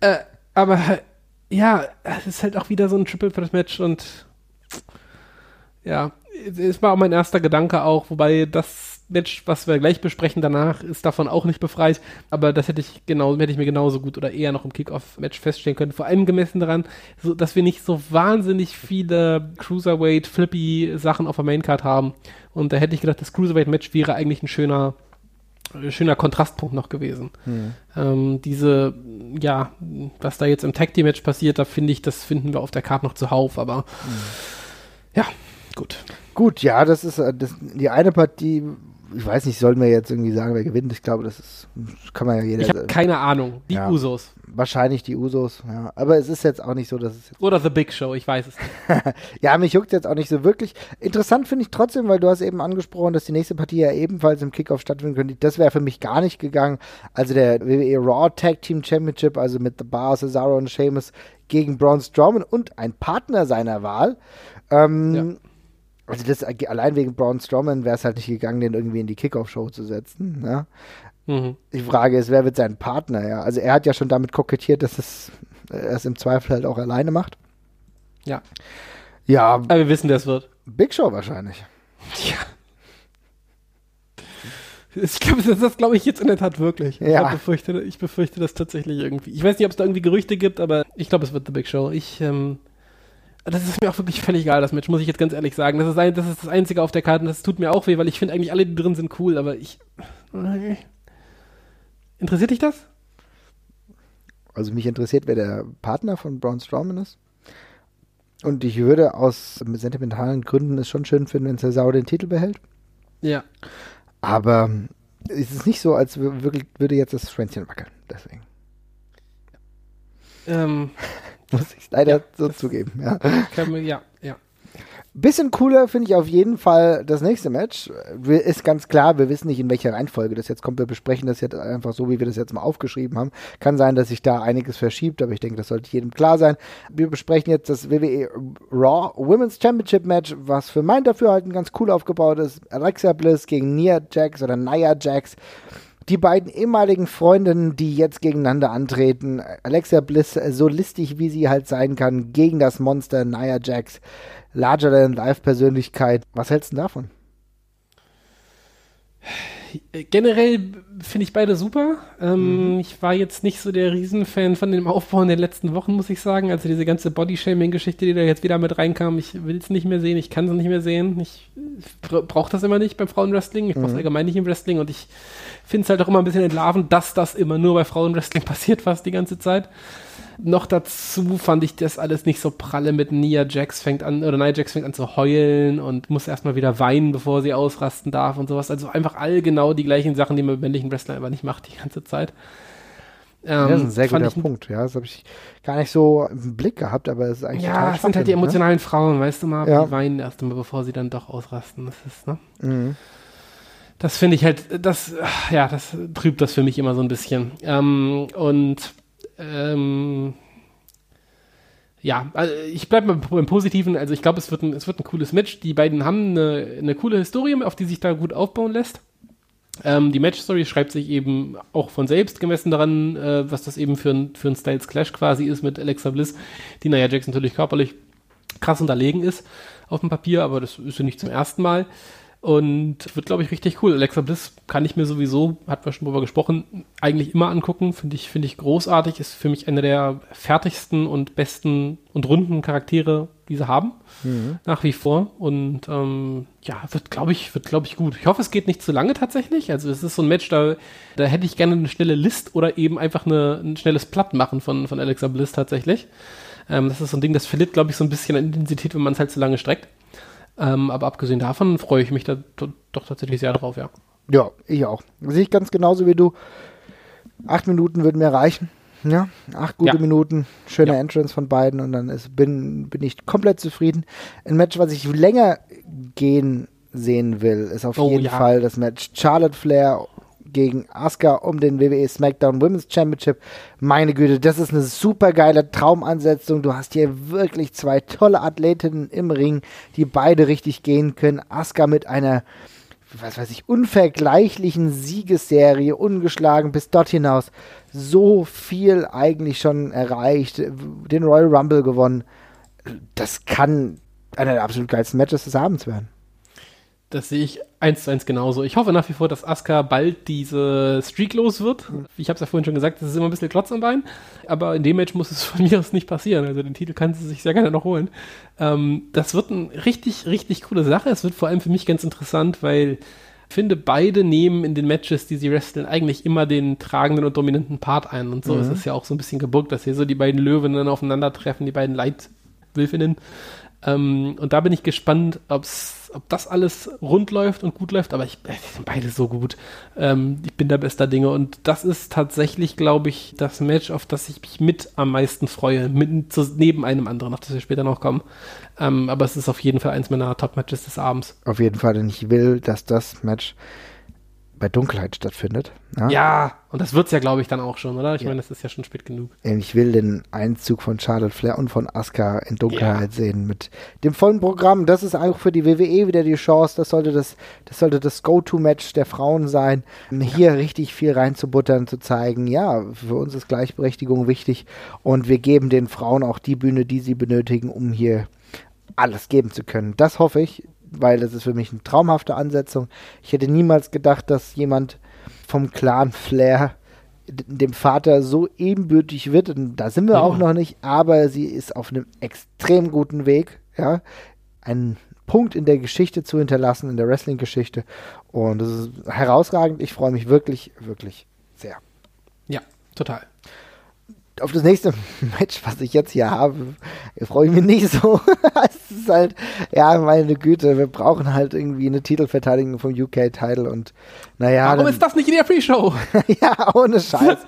äh, aber ja, es ist halt auch wieder so ein Triple Threat Match und ja, es war auch mein erster Gedanke auch, wobei das Match, was wir gleich besprechen danach, ist davon auch nicht befreit, aber das hätte ich genau, hätte ich mir genauso gut oder eher noch im Kickoff-Match feststellen können. Vor allem gemessen daran, so, dass wir nicht so wahnsinnig viele Cruiserweight, flippy Sachen auf der Maincard haben. Und da hätte ich gedacht, das Cruiserweight-Match wäre eigentlich ein schöner, schöner Kontrastpunkt noch gewesen. Ähm, diese, ja, was da jetzt im Tag Team Match passiert, da finde ich, das finden wir auf der Karte noch zuhauf, aber ja, gut. Gut, ja, das ist äh, das, die eine Partie. Ich weiß nicht, sollten wir jetzt irgendwie sagen, wer gewinnt? Ich glaube, das ist, das kann man ja jeder. Ich habe keine Ahnung. Die Ja. Usos. wahrscheinlich die Usos, ja. Aber es ist jetzt auch nicht so, dass es jetzt Oder The Big Show, ich weiß es nicht. (laughs) Ja, mich juckt jetzt auch nicht so wirklich. Interessant finde ich trotzdem, weil du hast eben angesprochen, dass die nächste Partie ja ebenfalls im Kickoff stattfinden könnte. Das wäre für mich gar nicht gegangen. Also der WWE Raw Tag Team Championship, also mit The Bar, Cesaro und Sheamus gegen Braun Strowman und ein Partner seiner Wahl. Ähm, Ja. Also das allein wegen Braun Strowman wäre es halt nicht gegangen, den irgendwie in die Kickoff-Show zu setzen. Ja. Mhm. Die Frage ist, wer wird sein Partner? Ja? Also er hat ja schon damit kokettiert, dass es, er es im Zweifel halt auch alleine macht. Ja. Ja, Aber wir wissen, wer es wird. Big Show wahrscheinlich. Ja. Ich glaube, das, das glaube ich jetzt in der Tat wirklich. Ja. Ich, befürchte, ich befürchte das tatsächlich irgendwie. Ich weiß nicht, ob es da irgendwie Gerüchte gibt, aber ich glaube, es wird The Big Show. Ich, ähm, das ist mir auch wirklich völlig egal, das Match, muss ich jetzt ganz ehrlich sagen. Das ist, ein, das, ist das Einzige auf der Karte und das tut mir auch weh, weil ich finde eigentlich alle, die drin sind, cool, aber ich. Interessiert dich das? Also mich interessiert, wer der Partner von Braun Strowman ist. Und ich würde aus sentimentalen Gründen es schon schön finden, wenn Cesaro den Titel behält. Ja. Aber es ist nicht so, als würde jetzt das Schwänzchen wackeln. Deswegen Ähm, (laughs) (laughs) muss ich leider Ja, so zugeben. Ja. man, ja, ja. Bisschen cooler finde ich auf jeden Fall das nächste Match. Ist ganz klar, wir wissen nicht, in welcher Reihenfolge das jetzt kommt. Wir besprechen das jetzt einfach so, wie wir das jetzt mal aufgeschrieben haben. Kann sein, dass sich da einiges verschiebt, aber ich denke, das sollte jedem klar sein. Wir besprechen jetzt das WWE Raw Women's Championship Match, was für mein Dafürhalten ganz cool aufgebaut ist. Alexa Bliss gegen Nia Jax oder Nia Jax die beiden ehemaligen Freundinnen, die jetzt gegeneinander antreten. Alexa Bliss, so listig wie sie halt sein kann, gegen das Monster Nia Jax. Larger-than-Life-Persönlichkeit. Was hältst du davon? Generell finde ich beide super. Ähm, mhm. Ich war jetzt nicht so der Riesenfan von dem Aufbau in den letzten Wochen, muss ich sagen. Also diese ganze Bodyshaming-Geschichte, die da jetzt wieder mit reinkam, ich will es nicht mehr sehen, ich kann es nicht mehr sehen. Ich brauche das immer nicht beim Frauenwrestling. Ich brauche es mhm. allgemein nicht im Wrestling und ich finde es halt auch immer ein bisschen entlarvend, dass das immer nur bei Frauenwrestling (laughs) passiert, fast die ganze Zeit. Noch dazu fand ich das alles nicht so pralle mit Nia Jax fängt an, oder Nia Jax fängt an zu heulen und muss erstmal wieder weinen, bevor sie ausrasten darf und sowas. Also einfach all genau die gleichen Sachen, die man mit männlichen Wrestlern aber nicht macht die ganze Zeit. Ähm, das ist ein sehr guter Punkt, ja. Das habe ich gar nicht so im Blick gehabt, aber es ist eigentlich Ja, es sind halt die ne? emotionalen ne? Frauen, weißt du mal, ja. die weinen erst einmal, bevor sie dann doch ausrasten. Das ist, ne? Mhm. Das finde ich halt, das, ja, das trübt das für mich immer so ein bisschen. Ähm, und ähm, ja, also ich bleibe beim Positiven. Also ich glaube, es, wird ein, es wird ein cooles Match. Die beiden haben eine, eine coole Historie, auf die sich da gut aufbauen lässt. Ähm, die Match-Story schreibt sich eben auch von selbst gemessen daran, äh, was das eben für ein, für ein Styles Clash quasi ist mit Alexa Bliss, die Nia Jax natürlich körperlich krass unterlegen ist auf dem Papier, aber das ist ja nicht zum ersten Mal. Und wird, glaube ich, richtig cool. Alexa Bliss kann ich mir sowieso, hat wir schon drüber gesprochen, eigentlich immer angucken. Finde ich, finde ich großartig. Ist für mich eine der fertigsten und besten und runden Charaktere, die sie haben. Mhm. Nach wie vor. Und ähm, ja, wird, glaube ich, wird, glaube ich, gut. Ich hoffe, es geht nicht zu lange tatsächlich. Also es ist so ein Match, da, da hätte ich gerne eine schnelle List oder eben einfach eine, ein schnelles Plattmachen von, von Alexa Bliss tatsächlich. Ähm, das ist so ein Ding, das verliert, glaube ich, so ein bisschen an Intensität, wenn man es halt zu lange streckt. Ähm, aber abgesehen davon freue ich mich da doch tatsächlich sehr drauf, ja. Ja, ich auch. Sehe ich ganz genauso wie du. Acht Minuten würden mir reichen. Ja, acht gute ja. Minuten, schöne ja. Entrance von beiden und dann ist, bin, bin ich komplett zufrieden. Ein Match, was ich länger gehen sehen will, ist auf oh, jeden ja. Fall das Match Charlotte Flair gegen Asuka um den WWE SmackDown Women's Championship. Meine Güte, das ist eine super geile Traumansetzung. Du hast hier wirklich zwei tolle Athletinnen im Ring, die beide richtig gehen können. Asuka mit einer was weiß ich, unvergleichlichen Siegesserie, ungeschlagen bis dort hinaus. So viel eigentlich schon erreicht, den Royal Rumble gewonnen. Das kann einer der absolut geilsten Matches des Abends werden. Das sehe ich eins zu eins genauso. Ich hoffe nach wie vor, dass Asuka bald diese Streak los wird. Ich habe es ja vorhin schon gesagt, das ist immer ein bisschen Klotz am Bein. Aber in dem Match muss es (laughs) von mir aus nicht passieren. Also den Titel kann sie sich sehr gerne noch holen. Ähm, das wird eine richtig, richtig coole Sache. Es wird vor allem für mich ganz interessant, weil ich finde, beide nehmen in den Matches, die sie wresteln, eigentlich immer den tragenden und dominanten Part ein. Und so mhm. ist es ja auch so ein bisschen geburgt, dass hier so die beiden Löwen dann aufeinandertreffen, die beiden Leitwölfinnen. Ähm, und da bin ich gespannt, ob das alles rund läuft und gut läuft, aber ich, äh, die sind beide so gut. Ähm, ich bin der bester Dinge und das ist tatsächlich, glaube ich, das Match, auf das ich mich mit am meisten freue, mit, zu, neben einem anderen, auf das wir später noch kommen. Ähm, aber es ist auf jeden Fall eins meiner Top-Matches des Abends. Auf jeden Fall, denn ich will, dass das Match bei Dunkelheit stattfindet. Ja, ja und das wird es ja, glaube ich, dann auch schon, oder? Ich ja. meine, das ist ja schon spät genug. Ich will den Einzug von Charlotte Flair und von Asuka in Dunkelheit ja. sehen mit dem vollen Programm. Das ist auch für die WWE wieder die Chance. Das sollte das, das sollte das Go-To-Match der Frauen sein, hier richtig viel reinzubuttern, zu zeigen, ja, für uns ist Gleichberechtigung wichtig und wir geben den Frauen auch die Bühne, die sie benötigen, um hier alles geben zu können. Das hoffe ich weil das ist für mich eine traumhafte Ansetzung. Ich hätte niemals gedacht, dass jemand vom Clan Flair dem Vater so ebenbürtig wird. Und da sind wir ja. auch noch nicht, aber sie ist auf einem extrem guten Weg, ja, einen Punkt in der Geschichte zu hinterlassen, in der Wrestling-Geschichte. Und das ist herausragend. Ich freue mich wirklich, wirklich sehr. Ja, total auf das nächste (laughs) Match, was ich jetzt hier habe, freue ich mich nicht so. (laughs) es ist halt, ja, meine Güte, wir brauchen halt irgendwie eine Titelverteidigung vom UK-Title und naja. Warum dann, ist das nicht in der Pre-Show? (laughs) ja, ohne Scheiß.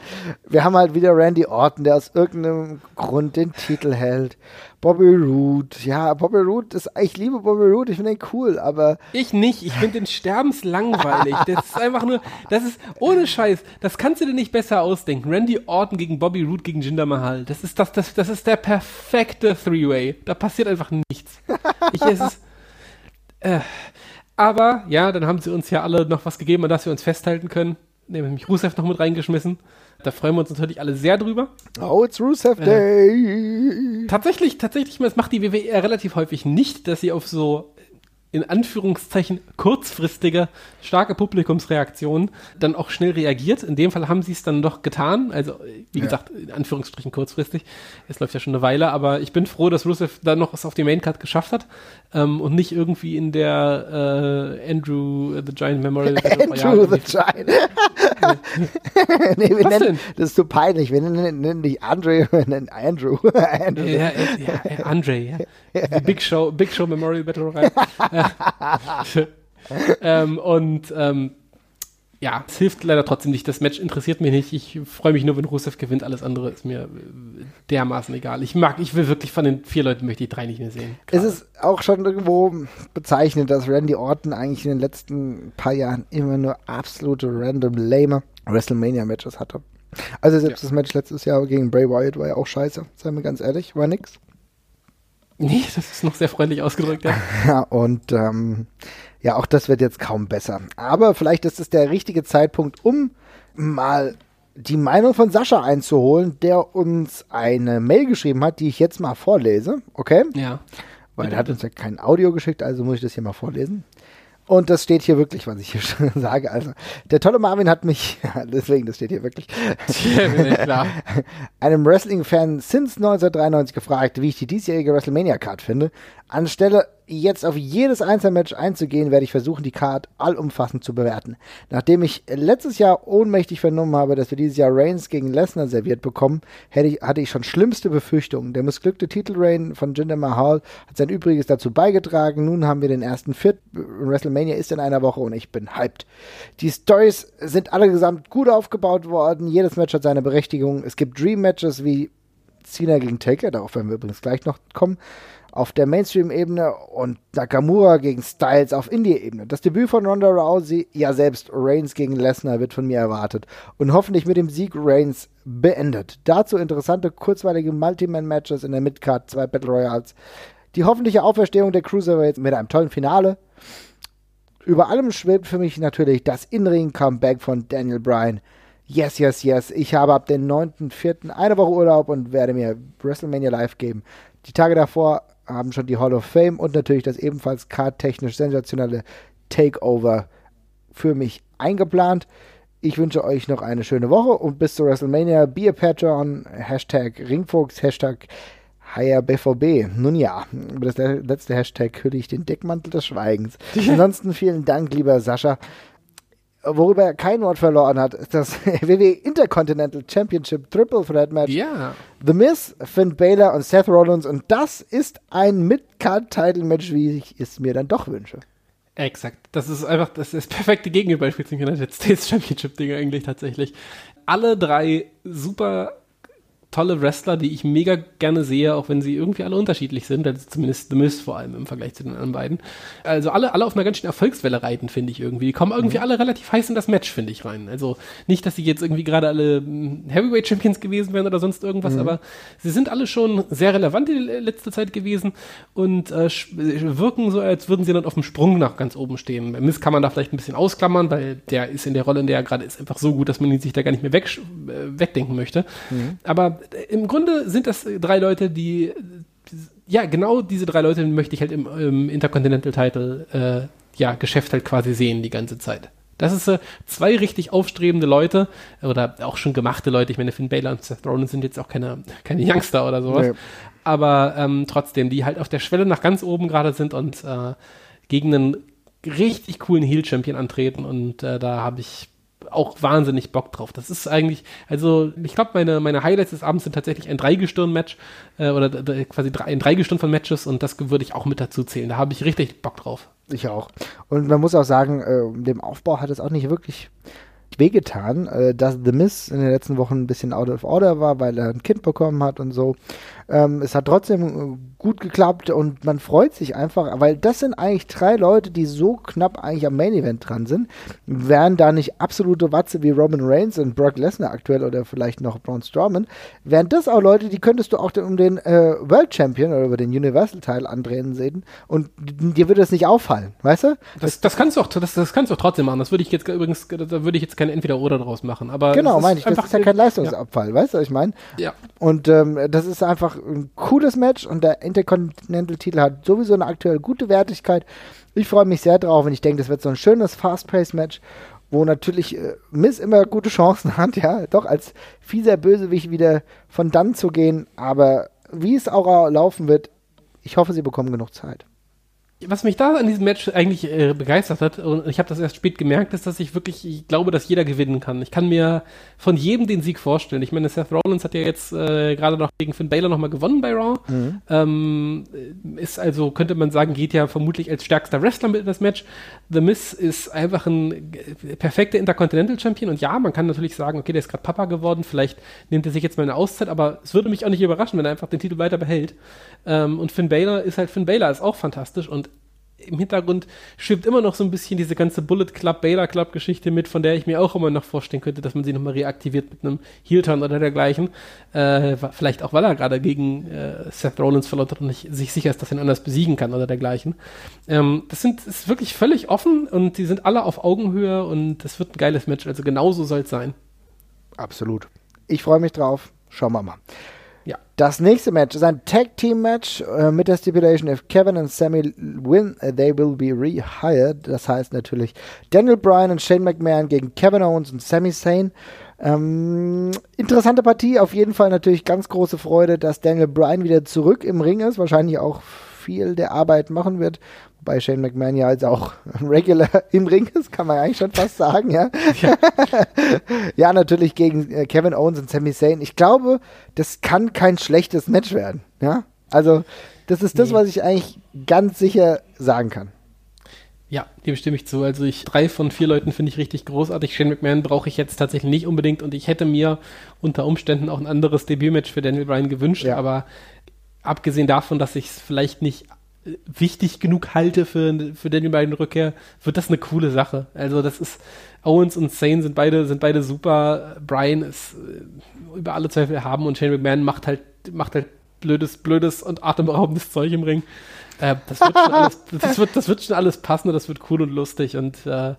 wir haben halt wieder Randy Orton, der aus irgendeinem Grund den Titel hält. Bobby Roode. Ja, Bobby Roode ist, ich liebe Bobby Roode, ich finde ihn cool, aber. Ich nicht, ich finde den sterbenslangweilig. (laughs) das ist einfach nur, das ist, ohne Scheiß, das kannst du dir nicht besser ausdenken. Randy Orton gegen Bobby Roode gegen Jinder Mahal. Das ist das, das, das ist der perfekte Three-Way. Da passiert einfach nichts. Ich, es ist, äh, aber, ja, dann haben sie uns ja alle noch was gegeben, an das wir uns festhalten können. Nämlich Rusev noch mit reingeschmissen. Da freuen wir uns natürlich alle sehr drüber. Oh, it's Rusev Äh, Day. Tatsächlich, tatsächlich, das macht die WWE relativ häufig nicht, dass sie auf so in Anführungszeichen kurzfristige, starke Publikumsreaktionen dann auch schnell reagiert. In dem Fall haben sie es dann doch getan. Also, wie Ja. gesagt, in Anführungsstrichen kurzfristig. Es läuft ja schon eine Weile, aber ich bin froh, dass Rusev dann noch es auf die Maincard geschafft hat ähm, und nicht irgendwie in der äh, Andrew the Giant Memorial Battle Andrew the Giant. (laughs) nee, wir Was nennen, denn? das ist zu peinlich. Wir nennen, nennen dich Andre, (laughs) wir nennen Andrew. (laughs) Andrew. Ja, ja, ja, Andre, ja. Big Show, Big Show Memorial Battle Royale. Äh, (laughs) ähm, und ähm, ja, es hilft leider trotzdem nicht. Das Match interessiert mich nicht. Ich freue mich nur, wenn Rusev gewinnt. Alles andere ist mir äh, dermaßen egal. Ich mag, ich will wirklich von den vier Leuten möchte ich drei nicht mehr sehen. Es ist auch schon irgendwo bezeichnend, dass Randy Orton eigentlich in den letzten paar Jahren immer nur absolute random lame WrestleMania-Matches hatte. Also selbst das Match letztes Jahr gegen Bray Wyatt war ja auch scheiße, seien wir ganz ehrlich, war nix. Nee, das ist noch sehr freundlich ausgedrückt, ja. Ja, und ähm, ja, auch das wird jetzt kaum besser. Aber vielleicht ist es der richtige Zeitpunkt, um mal die Meinung von Sascha einzuholen, der uns eine Mail geschrieben hat, die ich jetzt mal vorlese, okay? Ja. Weil er hat uns ja kein Audio geschickt, also muss ich das hier mal vorlesen. Und das steht hier wirklich, was ich hier (laughs) schon sage. Also, der tolle Marvin hat mich, (laughs) deswegen, das steht hier wirklich, ja klar. (laughs) einem Wrestling-Fan since 1993 gefragt, wie ich die diesjährige WrestleMania-Card finde. Anstelle jetzt auf jedes Einzelmatch einzugehen, werde ich versuchen, die Card allumfassend zu bewerten. Nachdem ich letztes Jahr ohnmächtig vernommen habe, dass wir dieses Jahr Reigns gegen Lesnar serviert bekommen, ich, hatte ich schon schlimmste Befürchtungen. Der missglückte Titelreign von Jinder Mahal hat sein Übriges dazu beigetragen. Nun haben wir den ersten Viert. WrestleMania ist in einer Woche und ich bin hyped. Die Stories sind allesamt gut aufgebaut worden. Jedes Match hat seine Berechtigung. Es gibt Dream-Matches wie Cena gegen Taker, darauf werden wir übrigens gleich noch kommen, auf der Mainstream-Ebene und Nakamura gegen Styles auf Indie-Ebene. Das Debüt von Ronda Rousey, ja selbst Reigns gegen Lesnar wird von mir erwartet und hoffentlich mit dem Sieg Reigns beendet. Dazu interessante, kurzweilige Multiman-Matches in der Midcard, zwei Battle Royals, die hoffentliche Auferstehung der Cruiserweights mit einem tollen Finale. Über allem schwebt für mich natürlich das In-Ring-Comeback von Daniel Bryan. Yes, yes, yes. Ich habe ab dem 9.4. eine Woche Urlaub und werde mir WrestleMania live geben. Die Tage davor haben schon die Hall of Fame und natürlich das ebenfalls cardtechnisch sensationelle Takeover für mich eingeplant. Ich wünsche euch noch eine schöne Woche und bis zur WrestleMania. Be a Patreon, Hashtag Ringfuchs, Hashtag HireBVB. Nun ja, über das le- letzte Hashtag hülle ich den Deckmantel des Schweigens. (laughs) Ansonsten vielen Dank, lieber Sascha. Worüber er kein Wort verloren hat, ist das (laughs) WWE Intercontinental Championship Triple Threat Match. Ja. The Miz, Finn Balor und Seth Rollins. Und das ist ein Mid-Card-Title-Match, wie ich es mir dann doch wünsche. Exakt. Das ist einfach das, ist das perfekte Gegenbeispiel zum United States Championship Ding eigentlich tatsächlich. Alle drei super tolle Wrestler, die ich mega gerne sehe, auch wenn sie irgendwie alle unterschiedlich sind, also zumindest The Miz vor allem im Vergleich zu den anderen beiden. Also alle, alle auf einer ganz schönen Erfolgswelle reiten, finde ich irgendwie. Die kommen irgendwie alle relativ heiß in das Match, finde ich, rein. Also nicht, dass sie jetzt irgendwie gerade alle mm, Heavyweight Champions gewesen wären oder sonst irgendwas, aber sie sind alle schon sehr relevant in der letzte Zeit gewesen und äh, wirken so, als würden sie dann auf dem Sprung nach ganz oben stehen. Bei Miz kann man da vielleicht ein bisschen ausklammern, weil der ist in der Rolle, in der er gerade ist, einfach so gut, dass man ihn sich da gar nicht mehr weg, äh, wegdenken möchte. Aber äh, im Grunde sind das äh, drei Leute, die ja, genau diese drei Leute möchte ich halt im, im Intercontinental Title äh, ja, Geschäft halt quasi sehen die ganze Zeit. Das ist äh, zwei richtig aufstrebende Leute oder auch schon gemachte Leute. Ich meine, Finn Balor und Seth Rollins sind jetzt auch keine, keine Youngster oder sowas. Nee. Aber ähm, trotzdem, die halt auf der Schwelle nach ganz oben gerade sind und äh, gegen einen richtig coolen Heel-Champion antreten. Und äh, da habe ich auch wahnsinnig Bock drauf. Das ist eigentlich, also ich glaube, meine, meine Highlights des Abends sind tatsächlich ein Dreigestirn-Match äh, oder quasi drei, ein Dreigestirn von Matches und das würde ich auch mit dazu zählen. Da habe ich richtig Bock drauf. Ich auch. Und man muss auch sagen, äh, dem Aufbau hat es auch nicht wirklich wehgetan, äh, dass The Miz in den letzten Wochen ein bisschen out of order war, weil er ein Kind bekommen hat und so. Ähm, es hat trotzdem äh, gut geklappt und man freut sich einfach, weil das sind eigentlich drei Leute, die so knapp eigentlich am Main Event dran sind. Wären da nicht absolute Watze wie Roman Reigns und Brock Lesnar aktuell oder vielleicht noch Braun Strowman, wären das auch Leute, die könntest du auch um den äh, World Champion oder über den Universal Teil andrehen sehen und dir würde das nicht auffallen, weißt du? Das, das kannst du auch, das, das kannst du auch trotzdem machen. Das würde ich jetzt übrigens, da würde ich jetzt kein Entweder-Oder draus machen. Aber genau, meine ich. Das ist ja kein Leistungsabfall, ja. weißt du, was ich meine? Ja. Und ähm, das ist einfach ein cooles Match und der Intercontinental-Titel hat sowieso eine aktuell gute Wertigkeit. Ich freue mich sehr drauf und ich denke, das wird so ein schönes Fast-Pace-Match, wo natürlich äh, Miss immer gute Chancen (laughs) hat, ja, doch als fieser Bösewicht wieder von dann zu gehen. Aber wie es auch laufen wird, ich hoffe, sie bekommen genug Zeit was mich da an diesem Match eigentlich äh, begeistert hat, und ich habe das erst spät gemerkt, ist, dass ich wirklich, ich glaube, dass jeder gewinnen kann. Ich kann mir von jedem den Sieg vorstellen. Ich meine, Seth Rollins hat ja jetzt äh, gerade noch gegen Finn Balor nochmal gewonnen bei Raw. Mhm. Ähm, ist also, könnte man sagen, geht ja vermutlich als stärkster Wrestler mit in das Match. The Miz ist einfach ein äh, perfekter Intercontinental Champion und ja, man kann natürlich sagen, okay, der ist gerade Papa geworden, vielleicht nimmt er sich jetzt mal eine Auszeit, aber es würde mich auch nicht überraschen, wenn er einfach den Titel weiter behält. Ähm, und Finn Balor ist halt Finn Balor, ist auch fantastisch und im Hintergrund schwimmt immer noch so ein bisschen diese ganze Bullet Club, Baylor Club Geschichte mit, von der ich mir auch immer noch vorstellen könnte, dass man sie nochmal reaktiviert mit einem Heel-Turn oder dergleichen. Äh, vielleicht auch, weil er gerade gegen äh, Seth Rollins hat und nicht sich sicher ist, dass er ihn anders besiegen kann oder dergleichen. Ähm, das sind, ist wirklich völlig offen und die sind alle auf Augenhöhe und das wird ein geiles Match. Also genauso soll es sein. Absolut. Ich freue mich drauf. Schauen wir mal. Ja. Das nächste Match ist ein Tag Team Match äh, mit der Stipulation, if Kevin und Sammy win, uh, they will be rehired. Das heißt natürlich Daniel Bryan und Shane McMahon gegen Kevin Owens und Sami Zayn. Ähm, interessante Partie, auf jeden Fall natürlich ganz große Freude, dass Daniel Bryan wieder zurück im Ring ist, wahrscheinlich auch viel der Arbeit machen wird, Wobei Shane McMahon ja als auch Regular (laughs) im Ring ist, kann man eigentlich schon fast sagen, ja. Ja, (laughs) ja natürlich gegen äh, Kevin Owens und Sami Zayn. Ich glaube, das kann kein schlechtes Match werden, ja. Also, das ist das, nee. was ich eigentlich ganz sicher sagen kann. Ja, dem stimme ich zu. Also ich drei von vier Leuten finde ich richtig großartig. Shane McMahon brauche ich jetzt tatsächlich nicht unbedingt und ich hätte mir unter Umständen auch ein anderes Debütmatch für Daniel Bryan gewünscht, ja. aber abgesehen davon, dass ich es vielleicht nicht wichtig genug halte für, für Daniel Bryan Rückkehr, wird das eine coole Sache. Also das ist, Owens und Zane sind beide, sind beide super. Brian ist äh, über alle Zweifel haben und Shane McMahon macht halt, macht halt blödes, blödes und atemberaubendes (laughs) Zeug im Ring. Äh, das, wird schon alles, das, wird, das wird schon alles passen und das wird cool und lustig und äh,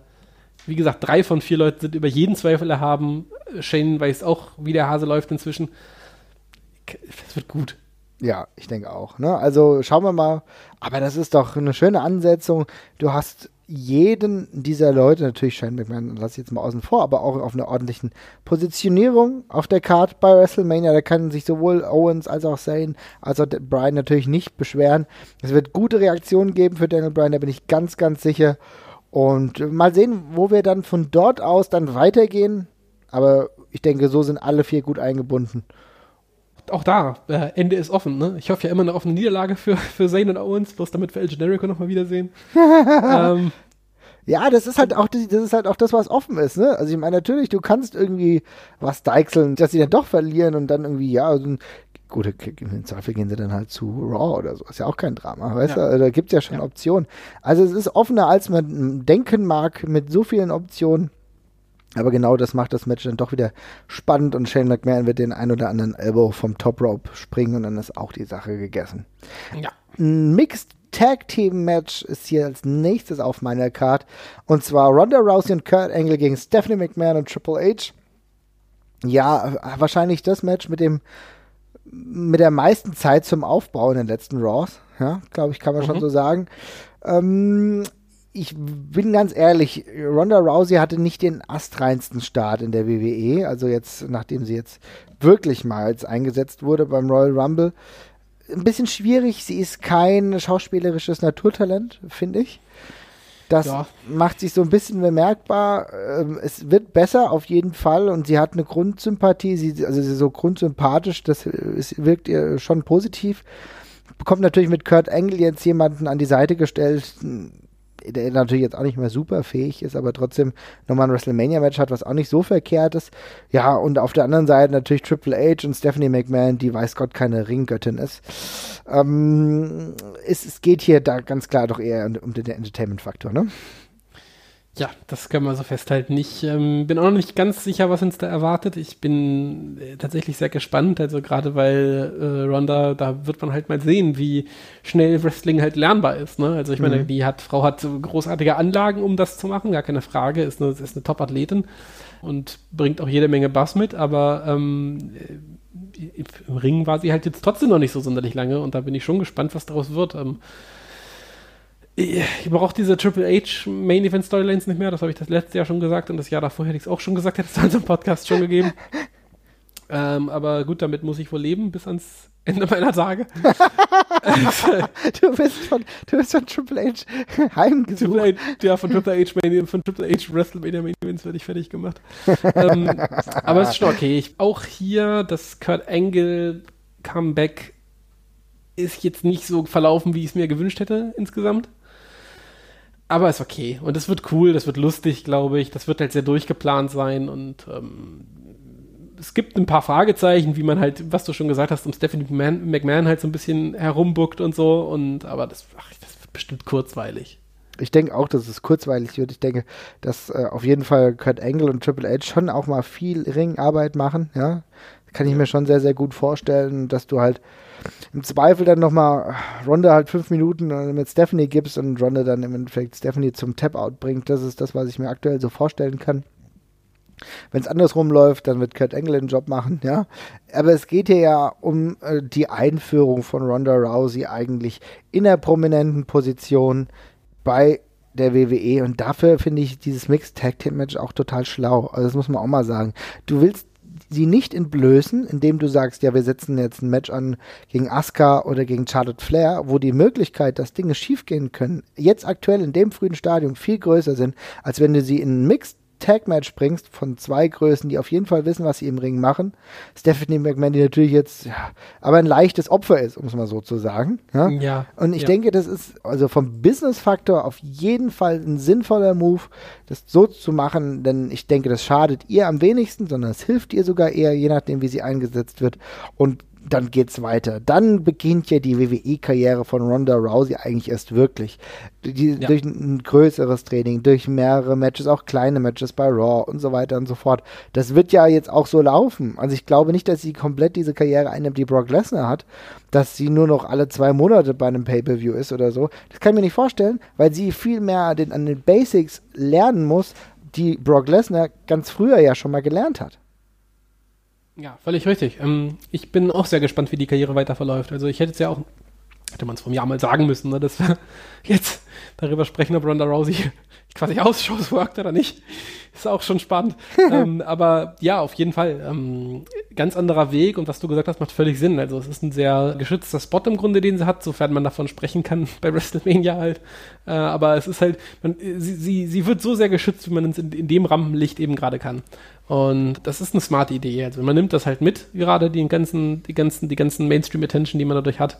wie gesagt, drei von vier Leuten sind über jeden Zweifel erhaben. Shane weiß auch, wie der Hase läuft inzwischen. Das wird gut. Ja, ich denke auch. Ne? Also schauen wir mal. Aber das ist doch eine schöne Ansetzung. Du hast jeden dieser Leute, natürlich Shane McMahon, lass ich jetzt mal außen vor, aber auch auf einer ordentlichen Positionierung auf der Card bei WrestleMania. Da kann sich sowohl Owens als auch Zane als auch Brian natürlich nicht beschweren. Es wird gute Reaktionen geben für Daniel Bryan, da bin ich ganz, ganz sicher. Und mal sehen, wo wir dann von dort aus dann weitergehen. Aber ich denke, so sind alle vier gut eingebunden auch da, äh, Ende ist offen. Ne? Ich hoffe ja immer noch auf eine Niederlage für, für Zane und Owens, bloß damit wir El Generico nochmal wiedersehen. (laughs) ähm, ja, das ist halt auch das ist halt auch das, was offen ist, ne? Also ich meine, natürlich, du kannst irgendwie was deichseln, dass sie dann doch verlieren und dann irgendwie, ja, so ein, gut, im Zweifel gehen sie dann halt zu Raw oder so. Ist ja auch kein Drama, weißt ja. du? Da gibt es ja schon ja. Optionen. Also es ist offener, als man denken mag, mit so vielen Optionen. Aber genau das macht das Match dann doch wieder spannend und Shane McMahon wird den ein oder anderen Elbow vom Top Rope springen und dann ist auch die Sache gegessen. Ja. Ein Mixed Tag Team Match ist hier als nächstes auf meiner Card und zwar Ronda Rousey und Kurt Angle gegen Stephanie McMahon und Triple H. Ja, wahrscheinlich das Match mit dem mit der meisten Zeit zum Aufbau in den letzten Raws. Ja, glaube ich, kann man mhm. schon so sagen. Ähm, ich bin ganz ehrlich, Ronda Rousey hatte nicht den astreinsten Start in der WWE, also jetzt, nachdem sie jetzt wirklich mal jetzt eingesetzt wurde beim Royal Rumble. Ein bisschen schwierig, sie ist kein schauspielerisches Naturtalent, finde ich. Das ja. macht sich so ein bisschen bemerkbar. Ähm, es wird besser auf jeden Fall und sie hat eine Grundsympathie, sie, also sie ist so grundsympathisch, das wirkt ihr schon positiv. Bekommt natürlich mit Kurt Angle jetzt jemanden an die Seite gestellt, der natürlich jetzt auch nicht mehr super fähig ist, aber trotzdem nochmal ein WrestleMania-Match hat, was auch nicht so verkehrt ist. Ja, und auf der anderen Seite natürlich Triple H und Stephanie McMahon, die weiß Gott keine Ringgöttin ist. Ähm, es, es geht hier da ganz klar doch eher um, um den Entertainment-Faktor, ne? Ja, das können wir so festhalten. Ich ähm, bin auch noch nicht ganz sicher, was uns da erwartet. Ich bin äh, tatsächlich sehr gespannt, also gerade weil äh, Ronda, da wird man halt mal sehen, wie schnell Wrestling halt lernbar ist. Ne? Also ich meine, mhm. die hat, Frau hat so großartige Anlagen, um das zu machen, gar keine Frage, ist eine, ist eine Top-Athletin und bringt auch jede Menge Bass mit, aber ähm, im Ring war sie halt jetzt trotzdem noch nicht so sonderlich lange und da bin ich schon gespannt, was daraus wird. Ähm, ich brauche diese Triple H Main Event Storylines nicht mehr. Das habe ich das letzte Jahr schon gesagt und das Jahr davor hätte ich es auch schon gesagt, hätte es dann so Podcast schon gegeben. (laughs) ähm, aber gut, damit muss ich wohl leben bis ans Ende meiner Tage. (laughs) (laughs) du, bist von, du bist von Triple H heimgesucht. Triple H, ja, von Triple H Main, von Triple H WrestleMania Main Events werde ich fertig gemacht. ähm, aber es ist schon okay. Ich, auch hier das Kurt Angle Comeback ist jetzt nicht so verlaufen, wie ich es mir gewünscht hätte insgesamt aber ist okay. Und es wird cool, das wird lustig, glaube ich. Das wird halt sehr durchgeplant sein und ähm, es gibt ein paar Fragezeichen, wie man halt, was du schon gesagt hast, um Stephanie McMahon, McMahon halt so ein bisschen herumbuckt und so. Und aber das, ach, das wird bestimmt kurzweilig. Ich denke auch, dass es kurzweilig wird. Ich denke, dass äh, auf jeden Fall Kurt Angle und Triple H schon auch mal viel Ringarbeit machen. Ja, kann ich mir schon sehr, sehr gut vorstellen, dass du halt im Zweifel dann nochmal Ronda halt fünf Minuten mit Stephanie gibst und Ronda dann im Endeffekt Stephanie zum Tap-Out bringt. Das ist das, was ich mir aktuell so vorstellen kann. Wenn es andersrum läuft, dann wird Kurt Angle den Job machen, ja. Aber es geht hier ja um äh, die Einführung von Ronda Rousey eigentlich in der prominenten Position bei der WWE und dafür finde ich dieses Mixed Tag Team Match auch total schlau. Also das muss man auch mal sagen. Du willst sie nicht entblößen, indem du sagst, ja, wir setzen jetzt ein Match an gegen Asuka oder gegen Charlotte Flair, wo die Möglichkeit, dass Dinge schiefgehen können, jetzt aktuell in dem frühen Stadium viel größer sind, als wenn du sie in einen Mixed Tag-Match bringst von zwei Größen, die auf jeden Fall wissen, was sie im Ring machen. Stephanie McMahon, die natürlich jetzt, ja, aber ein leichtes Opfer ist, um es mal so zu sagen. Ja. ja Und ich ja. denke, das ist also vom Business-Faktor auf jeden Fall ein sinnvoller Move, das so zu machen, denn ich denke, das schadet ihr am wenigsten, sondern es hilft ihr sogar eher, je nachdem, wie sie eingesetzt wird. Und dann geht's weiter. Dann beginnt ja die WWE-Karriere von Ronda Rousey eigentlich erst wirklich. Die, ja. Durch ein größeres Training, durch mehrere Matches, auch kleine Matches bei Raw und so weiter und so fort. Das wird ja jetzt auch so laufen. Also ich glaube nicht, dass sie komplett diese Karriere einnimmt, die Brock Lesnar hat, dass sie nur noch alle zwei Monate bei einem Pay-Per-View ist oder so. Das kann ich mir nicht vorstellen, weil sie viel mehr den, an den Basics lernen muss, die Brock Lesnar ganz früher ja schon mal gelernt hat. Ja, völlig richtig. Ähm, ich bin auch sehr gespannt, wie die Karriere weiter verläuft. Also ich hätte es ja auch, hätte man es vom Jahr mal sagen müssen, ne, dass wir (laughs) jetzt darüber sprechen, ob Ronda Rousey (laughs) quasi Ausschuss workt oder nicht. Ist auch schon spannend. (laughs) ähm, aber ja, auf jeden Fall. Ähm, ganz anderer Weg und was du gesagt hast, macht völlig Sinn. Also es ist ein sehr geschützter Spot im Grunde, den sie hat, sofern man davon sprechen kann (laughs) bei WrestleMania halt. Äh, aber es ist halt, man, sie, sie, sie wird so sehr geschützt, wie man es in, in dem Rampenlicht eben gerade kann. Und das ist eine smarte Idee. Also man nimmt das halt mit, gerade die ganzen, die ganzen, die ganzen Mainstream-Attention, die man dadurch hat.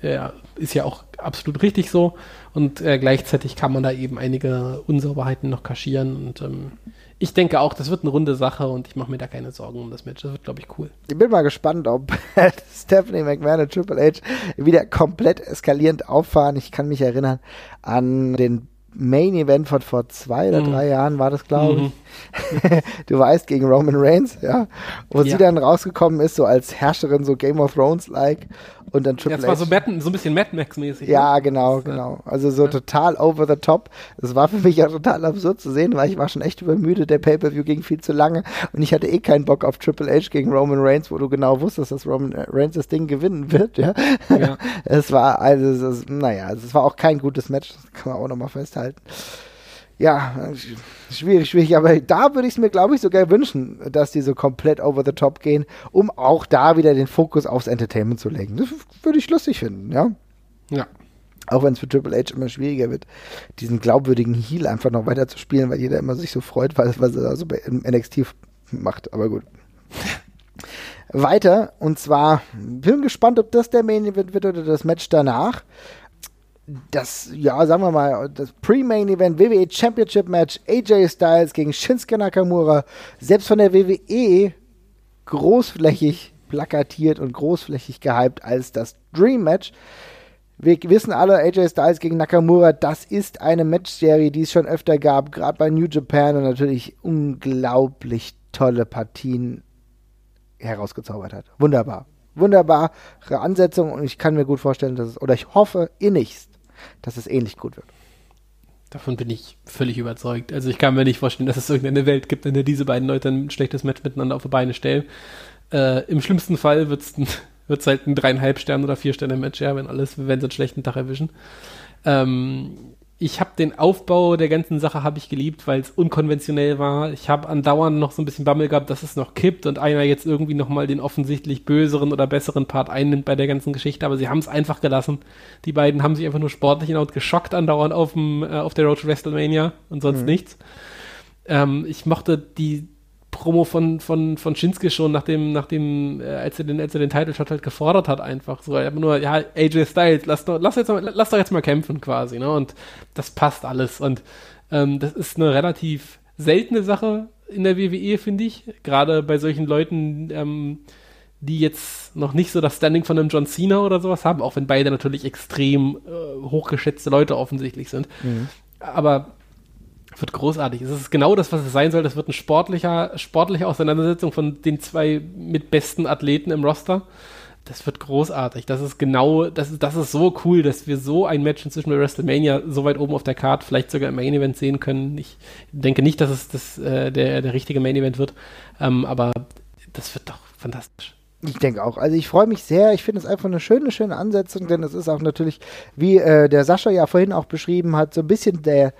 Ja, ist ja auch absolut richtig so. Und äh, gleichzeitig kann man da eben einige Unsauberheiten noch kaschieren. Und ähm, ich denke auch, das wird eine runde Sache und ich mache mir da keine Sorgen um das Match. Das wird, glaube ich, cool. Ich bin mal gespannt, ob (laughs) Stephanie McMahon und Triple H wieder komplett eskalierend auffahren. Ich kann mich erinnern an den Main Event von vor zwei oder mhm. drei Jahren war das, glaube ich. Mhm. (laughs) du weißt, gegen Roman Reigns, ja. Wo ja. sie dann rausgekommen ist, so als Herrscherin, so Game of Thrones-like und dann Triple ja, das war so, Mad, so ein bisschen Mad Max-mäßig. Ja, ne? genau, genau. Also so ja. total over the top. Das war für mich ja total absurd zu sehen, weil ich war schon echt übermüdet. Der Pay-Per-View ging viel zu lange und ich hatte eh keinen Bock auf Triple H gegen Roman Reigns, wo du genau wusstest, dass Roman Reigns das Ding gewinnen wird, ja. ja. (laughs) es war, also, es, naja, es war auch kein gutes Match, das kann man auch nochmal festhalten ja, schwierig, schwierig. Aber da würde ich es mir, glaube ich, sogar wünschen, dass die so komplett over the top gehen, um auch da wieder den Fokus aufs Entertainment zu legen. Das würde ich lustig finden, ja. Ja. Auch wenn es für Triple H immer schwieriger wird, diesen glaubwürdigen Heal einfach noch weiter zu spielen, weil jeder immer sich so freut, was, was er so bei NXT macht. Aber gut. Weiter, und zwar, bin gespannt, ob das der Main Event wird oder das Match danach das, ja, sagen wir mal, das Pre-Main-Event WWE Championship Match AJ Styles gegen Shinsuke Nakamura, selbst von der WWE großflächig plakatiert und großflächig gehypt als das Dream Match. Wir wissen alle, AJ Styles gegen Nakamura, das ist eine Matchserie, die es schon öfter gab, gerade bei New Japan und natürlich unglaublich tolle Partien herausgezaubert hat. Wunderbar. Wunderbare Ansetzung und ich kann mir gut vorstellen, dass es, oder ich hoffe innigst, dass es ähnlich gut wird. Davon bin ich völlig überzeugt. Also ich kann mir nicht vorstellen, dass es irgendeine Welt gibt, in der diese beiden Leute ein schlechtes Match miteinander auf die Beine stellen. Äh, Im schlimmsten Fall wird es (laughs) halt ein dreieinhalb Sterne oder vier Sterne Match, ja, wenn alles, wenn sie einen schlechten Tag erwischen. Ähm, ich habe den Aufbau der ganzen Sache habe ich geliebt, weil es unkonventionell war. Ich habe andauernd noch so ein bisschen Bammel gehabt, dass es noch kippt und einer jetzt irgendwie noch mal den offensichtlich böseren oder besseren Part einnimmt bei der ganzen Geschichte. Aber sie haben es einfach gelassen. Die beiden haben sich einfach nur sportlich und geschockt andauernd auf, dem, äh, auf der Road to WrestleMania und sonst mhm. nichts. Ähm, ich mochte die Promo von, von, von Shinsuke schon, nachdem, nachdem, äh, als er den, als er den Title Shot halt gefordert hat, einfach so. Einfach nur, ja, AJ Styles, lass doch, lass jetzt mal, lass doch jetzt mal kämpfen quasi, ne? Und das passt alles. Und ähm, das ist eine relativ seltene Sache in der WWE, finde ich. Gerade bei solchen Leuten, ähm, die jetzt noch nicht so das Standing von einem John Cena oder sowas haben, auch wenn beide natürlich extrem äh, hochgeschätzte Leute offensichtlich sind. Mhm. Aber wird großartig. Es ist genau das, was es sein soll. Das wird eine sportlicher, sportliche Auseinandersetzung von den zwei mit besten Athleten im Roster. Das wird großartig. Das ist genau, das ist, das ist so cool, dass wir so ein Match inzwischen bei WrestleMania so weit oben auf der Karte, vielleicht sogar im Main Event sehen können. Ich denke nicht, dass es das, äh, der, der richtige Main Event wird, ähm, aber das wird doch fantastisch. Ich denke auch. Also ich freue mich sehr. Ich finde es einfach eine schöne, schöne Ansetzung, denn es ist auch natürlich, wie äh, der Sascha ja vorhin auch beschrieben hat, so ein bisschen der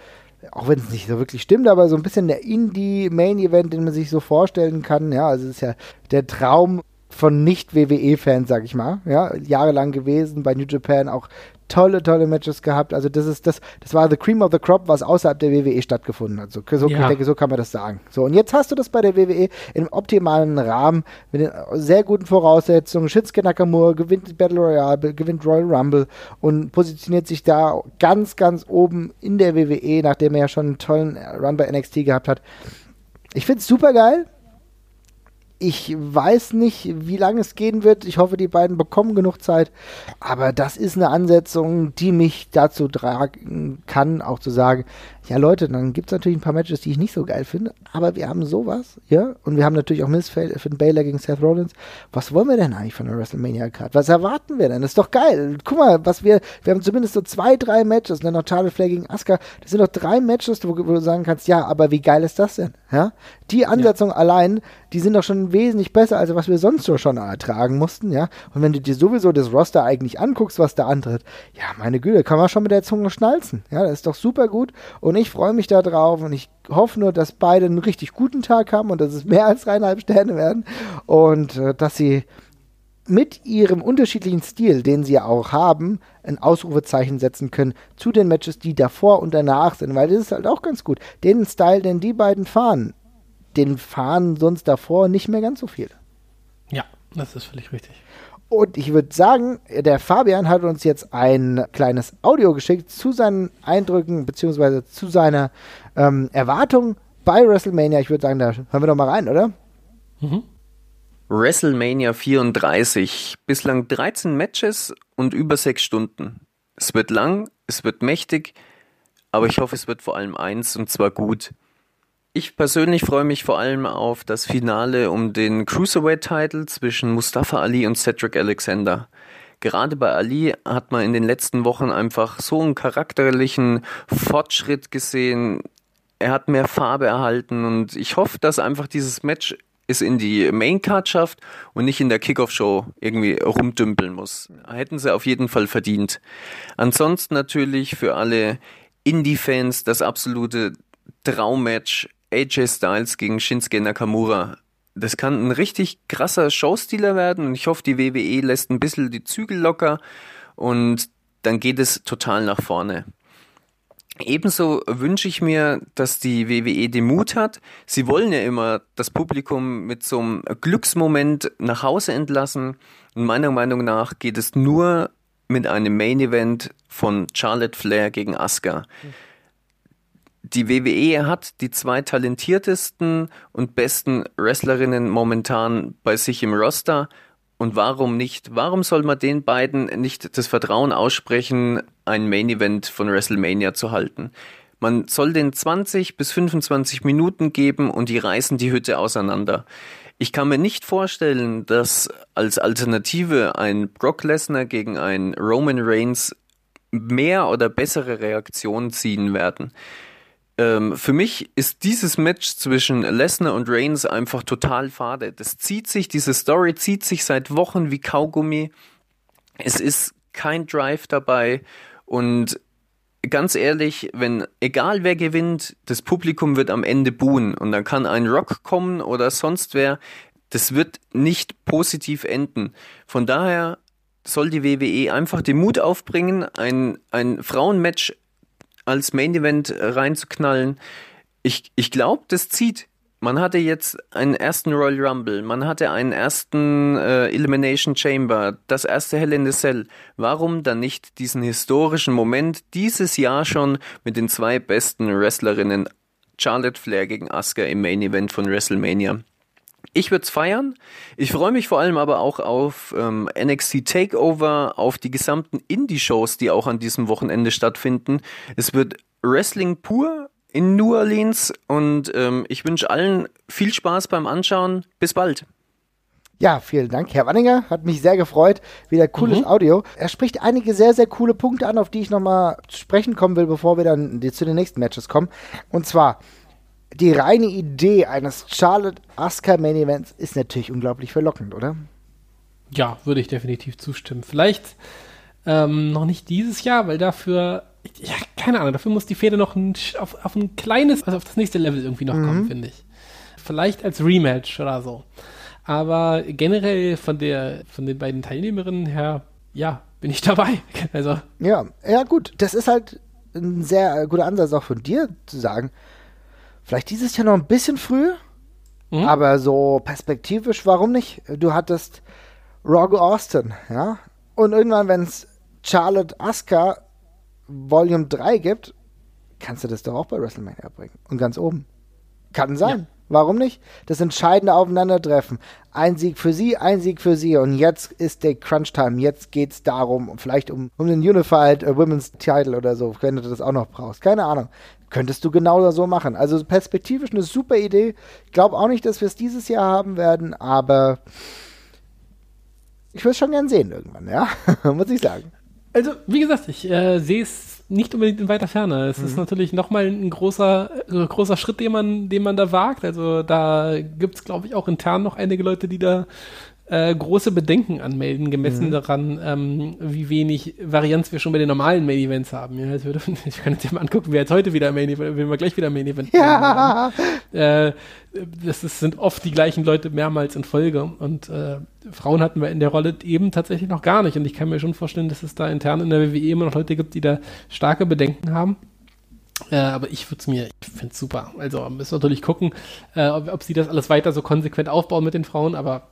auch wenn es nicht so wirklich stimmt, aber so ein bisschen der Indie-Main-Event, den man sich so vorstellen kann. Ja, also es ist ja der Traum von Nicht-WWE-Fans, sag ich mal. Ja, jahrelang gewesen, bei New Japan auch tolle, tolle Matches gehabt. Also das ist das, das war the cream of the crop, was außerhalb der WWE stattgefunden hat. So, so ja. ich denke, so kann man das sagen. So, und jetzt hast du das bei der WWE im optimalen Rahmen mit den sehr guten Voraussetzungen. Shinsuke Nakamura gewinnt Battle Royale, gewinnt Royal Rumble und positioniert sich da ganz, ganz oben in der WWE, nachdem er ja schon einen tollen Run bei NXT gehabt hat. Ich finde es super geil. Ich weiß nicht, wie lange es gehen wird. Ich hoffe, die beiden bekommen genug Zeit. Aber das ist eine Ansetzung, die mich dazu tragen kann, auch zu sagen, ja Leute, dann gibt es natürlich ein paar Matches, die ich nicht so geil finde, aber wir haben sowas, ja, und wir haben natürlich auch Miss Finn Baylor gegen Seth Rollins. Was wollen wir denn eigentlich von der WrestleMania Card? Was erwarten wir denn? Das ist doch geil. Guck mal, was wir, wir haben zumindest so zwei, drei Matches, dann noch Charlotte Flair gegen Asuka. Das sind doch drei Matches, wo, wo, du sagen kannst, ja, aber wie geil ist das denn? Ja, die Ansetzung ja. allein, die sind doch schon wesentlich besser, als was wir sonst so schon ertragen mussten, ja. Und wenn du dir sowieso das Roster eigentlich anguckst, was da antritt, ja, meine Güte, kann man schon mit der Zunge schnalzen. Ja, das ist doch super gut. Und ich freue mich da drauf und ich hoffe nur, dass beide einen richtig guten Tag haben und dass es mehr als dreieinhalb Sterne werden und äh, dass sie mit ihrem unterschiedlichen Stil, den sie ja auch haben, ein Ausrufezeichen setzen können zu den Matches, die davor und danach sind, weil das ist halt auch ganz gut. Den Style, den die beiden fahren, den fahren sonst davor nicht mehr ganz so viel. Ja, das ist völlig richtig. Und ich würde sagen, der Fabian hat uns jetzt ein kleines Audio geschickt zu seinen Eindrücken beziehungsweise zu seiner ähm, Erwartung bei WrestleMania. Ich würde sagen, da hören wir doch mal rein, oder? Mhm. WrestleMania 34. Bislang 13 Matches und über 6 Stunden. Es wird lang, es wird mächtig, aber ich hoffe, es wird vor allem eins und zwar gut. Ich persönlich freue mich vor allem auf das Finale um den Cruiserweight-Title zwischen Mustafa Ali und Cedric Alexander. Gerade bei Ali hat man in den letzten Wochen einfach so einen charakterlichen Fortschritt gesehen. Er hat mehr Farbe erhalten und ich hoffe, dass einfach dieses Match es in die Maincard schafft und nicht in der Kickoff-Show irgendwie rumdümpeln muss. Hätten sie auf jeden Fall verdient. Ansonsten natürlich für alle Indie-Fans das absolute Traummatch AJ Styles gegen Shinsuke Nakamura. Das kann ein richtig krasser Showstealer werden und ich hoffe, die WWE lässt ein bisschen die Zügel locker und dann geht es total nach vorne. Ebenso wünsche ich mir, dass die WWE den Mut hat. Sie wollen ja immer das Publikum mit so einem Glücksmoment nach Hause entlassen. Und meiner Meinung nach geht es nur mit einem Main Event von Charlotte Flair gegen Asuka. Die WWE hat die zwei talentiertesten und besten Wrestlerinnen momentan bei sich im Roster. Und warum nicht? Warum soll man den beiden nicht das Vertrauen aussprechen, ein Main Event von WrestleMania zu halten? Man soll den 20 bis 25 Minuten geben und die reißen die Hütte auseinander. Ich kann mir nicht vorstellen, dass als Alternative ein Brock Lesnar gegen ein Roman Reigns mehr oder bessere Reaktionen ziehen werden. Ähm, für mich ist dieses Match zwischen Lesnar und Reigns einfach total fade. Das zieht sich, diese Story zieht sich seit Wochen wie Kaugummi. Es ist kein Drive dabei und ganz ehrlich, wenn, egal wer gewinnt, das Publikum wird am Ende buhen und dann kann ein Rock kommen oder sonst wer, das wird nicht positiv enden. Von daher soll die WWE einfach den Mut aufbringen, ein, ein Frauenmatch als Main Event reinzuknallen. Ich, ich glaube, das zieht. Man hatte jetzt einen ersten Royal Rumble, man hatte einen ersten äh, Elimination Chamber, das erste Hell in the Cell. Warum dann nicht diesen historischen Moment dieses Jahr schon mit den zwei besten Wrestlerinnen Charlotte Flair gegen Asuka im Main Event von WrestleMania? Ich würde es feiern. Ich freue mich vor allem aber auch auf ähm, NXT Takeover, auf die gesamten Indie-Shows, die auch an diesem Wochenende stattfinden. Es wird Wrestling pur in New Orleans und ähm, ich wünsche allen viel Spaß beim Anschauen. Bis bald. Ja, vielen Dank, Herr Wanninger. Hat mich sehr gefreut. Wieder cooles mhm. Audio. Er spricht einige sehr, sehr coole Punkte an, auf die ich nochmal zu sprechen kommen will, bevor wir dann zu den nächsten Matches kommen. Und zwar, die reine Idee eines Charlotte Asuka Main Events ist natürlich unglaublich verlockend, oder? Ja, würde ich definitiv zustimmen. Vielleicht ähm, noch nicht dieses Jahr, weil dafür ja, keine Ahnung, dafür muss die Fehde noch ein, auf, auf ein kleines, also auf das nächste Level irgendwie noch mhm. kommen, finde ich. Vielleicht als Rematch oder so. Aber generell von der, von den beiden Teilnehmerinnen her, ja, bin ich (laughs) dabei. Also. Ja, ja, gut. Das ist halt ein sehr guter Ansatz auch von dir zu sagen. Vielleicht dieses Jahr noch ein bisschen früh, mhm. aber so perspektivisch, warum nicht? Du hattest Rogue Austin, ja? Und irgendwann, wenn es Charlotte Asuka Volume 3 gibt, kannst du das doch auch bei WrestleMania bringen. Und ganz oben. Kann sein. Ja. Warum nicht? Das entscheidende Aufeinandertreffen. Ein Sieg für sie, ein Sieg für sie. Und jetzt ist der Crunch-Time. Jetzt geht es darum, vielleicht um, um den Unified uh, Women's Title oder so, wenn du das auch noch brauchst. Keine Ahnung. Könntest du genauso so machen. Also perspektivisch eine super Idee. Ich glaube auch nicht, dass wir es dieses Jahr haben werden, aber ich würde es schon gern sehen irgendwann, ja. (laughs) Muss ich sagen. Also, wie gesagt, ich äh, sehe es nicht unbedingt in weiter Ferne. Es mhm. ist natürlich nochmal ein großer, äh, großer Schritt, den man, den man da wagt. Also da gibt es, glaube ich, auch intern noch einige Leute, die da äh, große Bedenken anmelden, gemessen mhm. daran, ähm, wie wenig Varianz wir schon bei den normalen Main Events haben. Ja, würde, (laughs) ich kann jetzt mal angucken, wer jetzt heute wieder Main Event, wenn wir gleich wieder Main Event ja. Äh, das ist, sind oft die gleichen Leute mehrmals in Folge und äh, Frauen hatten wir in der Rolle eben tatsächlich noch gar nicht und ich kann mir schon vorstellen, dass es da intern in der WWE immer noch Leute gibt, die da starke Bedenken haben. Äh, aber ich würde es mir, ich finde es super. Also müssen wir natürlich gucken, äh, ob, ob, sie das alles weiter so konsequent aufbauen mit den Frauen, aber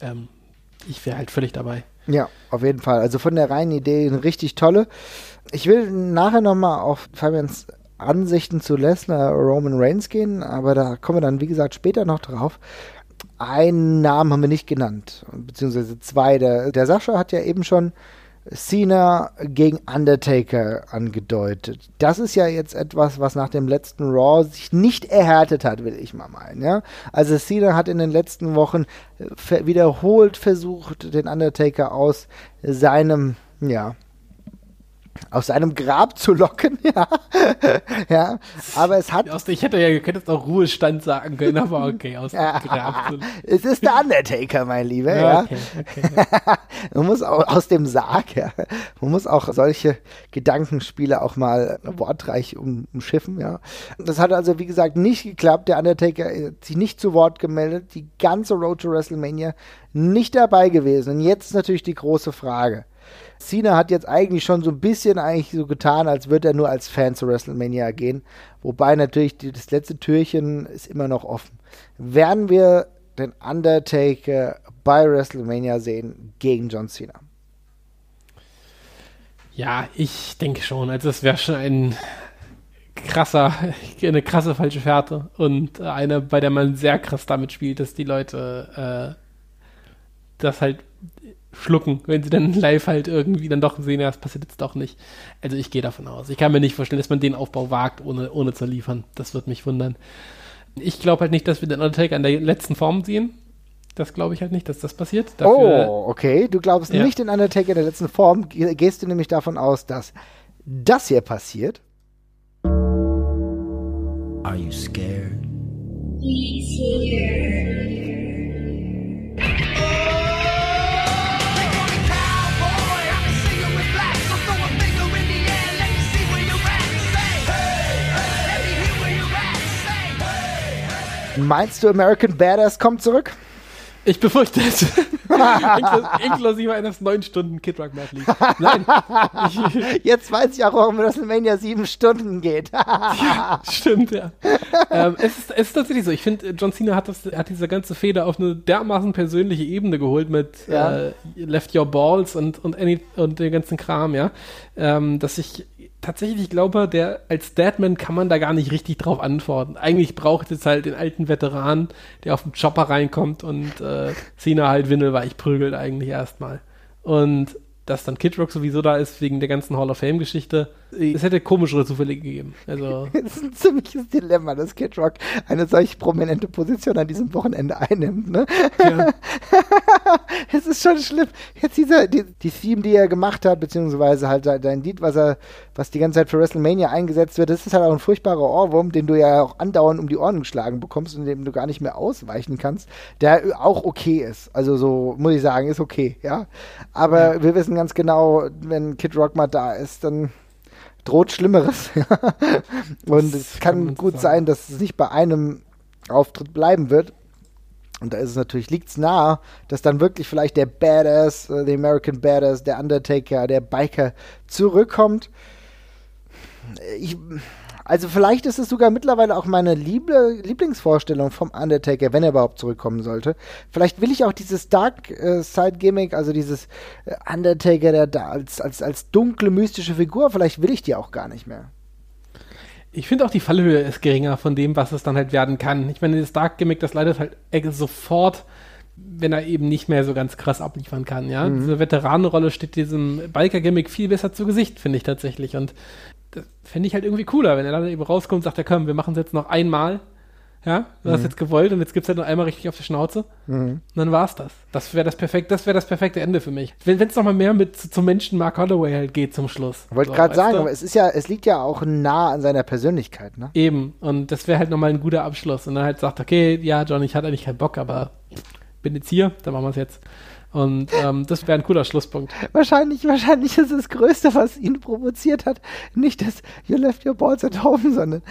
ähm, ich wäre halt völlig dabei. Ja, auf jeden Fall. Also von der reinen Idee eine richtig tolle. Ich will nachher nochmal auf Fabians Ansichten zu Lesnar Roman Reigns gehen, aber da kommen wir dann, wie gesagt, später noch drauf. Einen Namen haben wir nicht genannt, beziehungsweise zwei. Der, der Sascha hat ja eben schon Cena gegen Undertaker angedeutet. Das ist ja jetzt etwas, was nach dem letzten Raw sich nicht erhärtet hat, will ich mal meinen. Ja? Also Cena hat in den letzten Wochen äh, wiederholt versucht, den Undertaker aus seinem ja, aus seinem Grab zu locken, (laughs) ja. ja, aber es hat. Ich hätte ja, könntest auch Ruhestand sagen können, aber okay, aus dem Grab zu (laughs) Es ist der Undertaker, mein Lieber, ja. Okay, okay. (laughs) Man muss auch aus dem Sarg, ja. Man muss auch solche Gedankenspiele auch mal wortreich um, umschiffen, ja. Das hat also, wie gesagt, nicht geklappt. Der Undertaker hat sich nicht zu Wort gemeldet. Die ganze Road to WrestleMania nicht dabei gewesen. Und jetzt natürlich die große Frage Cena hat jetzt eigentlich schon so ein bisschen eigentlich so getan, als würde er nur als Fan zu WrestleMania gehen. Wobei natürlich die, das letzte Türchen ist immer noch offen. Werden wir den Undertaker bei WrestleMania sehen gegen John Cena? Ja, ich denke schon. Also es wäre schon ein krasser, eine krasse falsche Fährte und eine, bei der man sehr krass damit spielt, dass die Leute äh, das halt schlucken, wenn sie dann (laughs) live halt irgendwie dann doch sehen, ja, das passiert jetzt doch nicht. Also ich gehe davon aus. Ich kann mir nicht vorstellen, dass man den Aufbau wagt, ohne, ohne zu liefern. Das wird mich wundern. Ich glaube halt nicht, dass wir den Undertaker in der letzten Form sehen. Das glaube ich halt nicht, dass das passiert. Dafür, oh, okay. Du glaubst ja. nicht den Undertaker in der letzten Form. Gehst du nämlich davon aus, dass das hier passiert? Are you scared? He's here. Meinst du, American Badass kommt zurück? Ich befürchte es. (laughs) Inklusive eines 9 Stunden Kid Rock Mad League. Nein. Jetzt weiß ich auch, warum WrestleMania 7 Stunden geht. ja, stimmt, ja. ähm, es, ist, es ist tatsächlich so. Ich finde, John Cena hat, das, hat diese ganze Feder auf eine dermaßen persönliche Ebene geholt mit ja. äh, Left Your Balls und, und, any, und dem ganzen Kram, ja. Ähm, dass ich tatsächlich glaube, der als Deadman kann man da gar nicht richtig drauf antworten. Eigentlich braucht es halt den alten Veteran, der auf den Chopper reinkommt und äh, Cena halt windelweich prügelt eigentlich erstmal. Und dass dann Kid Rock sowieso da ist wegen der ganzen Hall of Fame Geschichte. Es hätte komischere Zufälle gegeben. Also (laughs) es ist ein ziemliches Dilemma, dass Kid Rock eine solch prominente Position an diesem Wochenende einnimmt. Ne? Ja. (laughs) es ist schon schlimm. Jetzt dieser die, die Theme, die er gemacht hat, beziehungsweise halt dein Lied, was er, was die ganze Zeit für WrestleMania eingesetzt wird, das ist halt auch ein furchtbarer Ohrwurm, den du ja auch andauernd um die Ohren geschlagen bekommst und dem du gar nicht mehr ausweichen kannst, der auch okay ist. Also so muss ich sagen, ist okay, ja. Aber ja. wir wissen ganz genau, wenn Kid Rock mal da ist, dann droht Schlimmeres. (laughs) und es kann, gut sein, dass es nicht bei einem Auftritt bleiben wird. Und da ist es natürlich, liegt es nahe, dass dann wirklich vielleicht der Badass, äh, der American Badass, der Undertaker, der Biker zurückkommt. Ich, also vielleicht ist es sogar mittlerweile auch meine Liebe, Lieblingsvorstellung vom Undertaker, wenn er überhaupt zurückkommen sollte. Vielleicht will ich auch dieses Dark äh, Side Gimmick, also dieses äh, Undertaker, der da als, als, als dunkle, mystische Figur, vielleicht will ich die auch gar nicht mehr. Ich finde auch die Fallhöhe ist geringer von dem, was es dann halt werden kann. Ich meine, das Dark Gimmick, das leidet halt sofort wenn er eben nicht mehr so ganz krass abliefern kann, ja. Mhm. Diese Veteranenrolle steht diesem Biker-Gimmick viel besser zu Gesicht, finde ich tatsächlich. Und das fände ich halt irgendwie cooler, wenn er dann eben rauskommt und sagt, ja komm, wir machen es jetzt noch einmal. Ja, du mhm. hast jetzt gewollt und jetzt gibt es halt noch einmal richtig auf die Schnauze. Mhm. Und dann war's das. Das wäre das perfekte, das wäre das perfekte Ende für mich. Wenn es noch mal mehr mit zum Menschen Mark Holloway halt geht zum Schluss. Wollte so, gerade sagen, aber es ist ja, es liegt ja auch nah an seiner Persönlichkeit, ne? Eben. Und das wäre halt nochmal ein guter Abschluss. Und dann halt sagt, okay, ja, John, ich hatte eigentlich keinen Bock, aber bin jetzt hier, dann machen wir es jetzt. Und ähm, das wäre ein cooler Schlusspunkt. Wahrscheinlich, wahrscheinlich ist das Größte, was ihn provoziert hat, nicht das You left your balls at home, sondern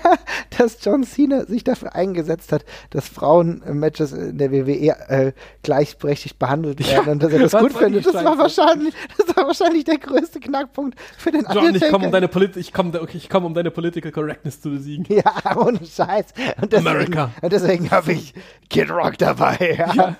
(laughs) dass John Cena sich dafür eingesetzt hat, dass Frauen-Matches in der WWE äh, gleichberechtigt behandelt werden ja, und dass er das gut findet. Das war, wahrscheinlich, das war wahrscheinlich der größte Knackpunkt für den John, Undertaker. ich komme um deine ich komm, ich um deine Political Correctness zu besiegen. (laughs) Ja, ohne Scheiß. Und deswegen, America. Und deswegen habe ich Kid Rock dabei, ja. ja.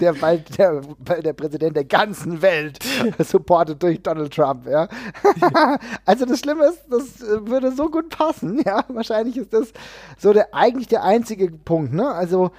Der bald der der Präsident der ganzen Welt, (laughs) supported durch Donald Trump, ja. (laughs) also das Schlimme ist, das äh, würde so gut passen, ja. Wahrscheinlich ist das so der eigentlich der einzige Punkt, ne? Also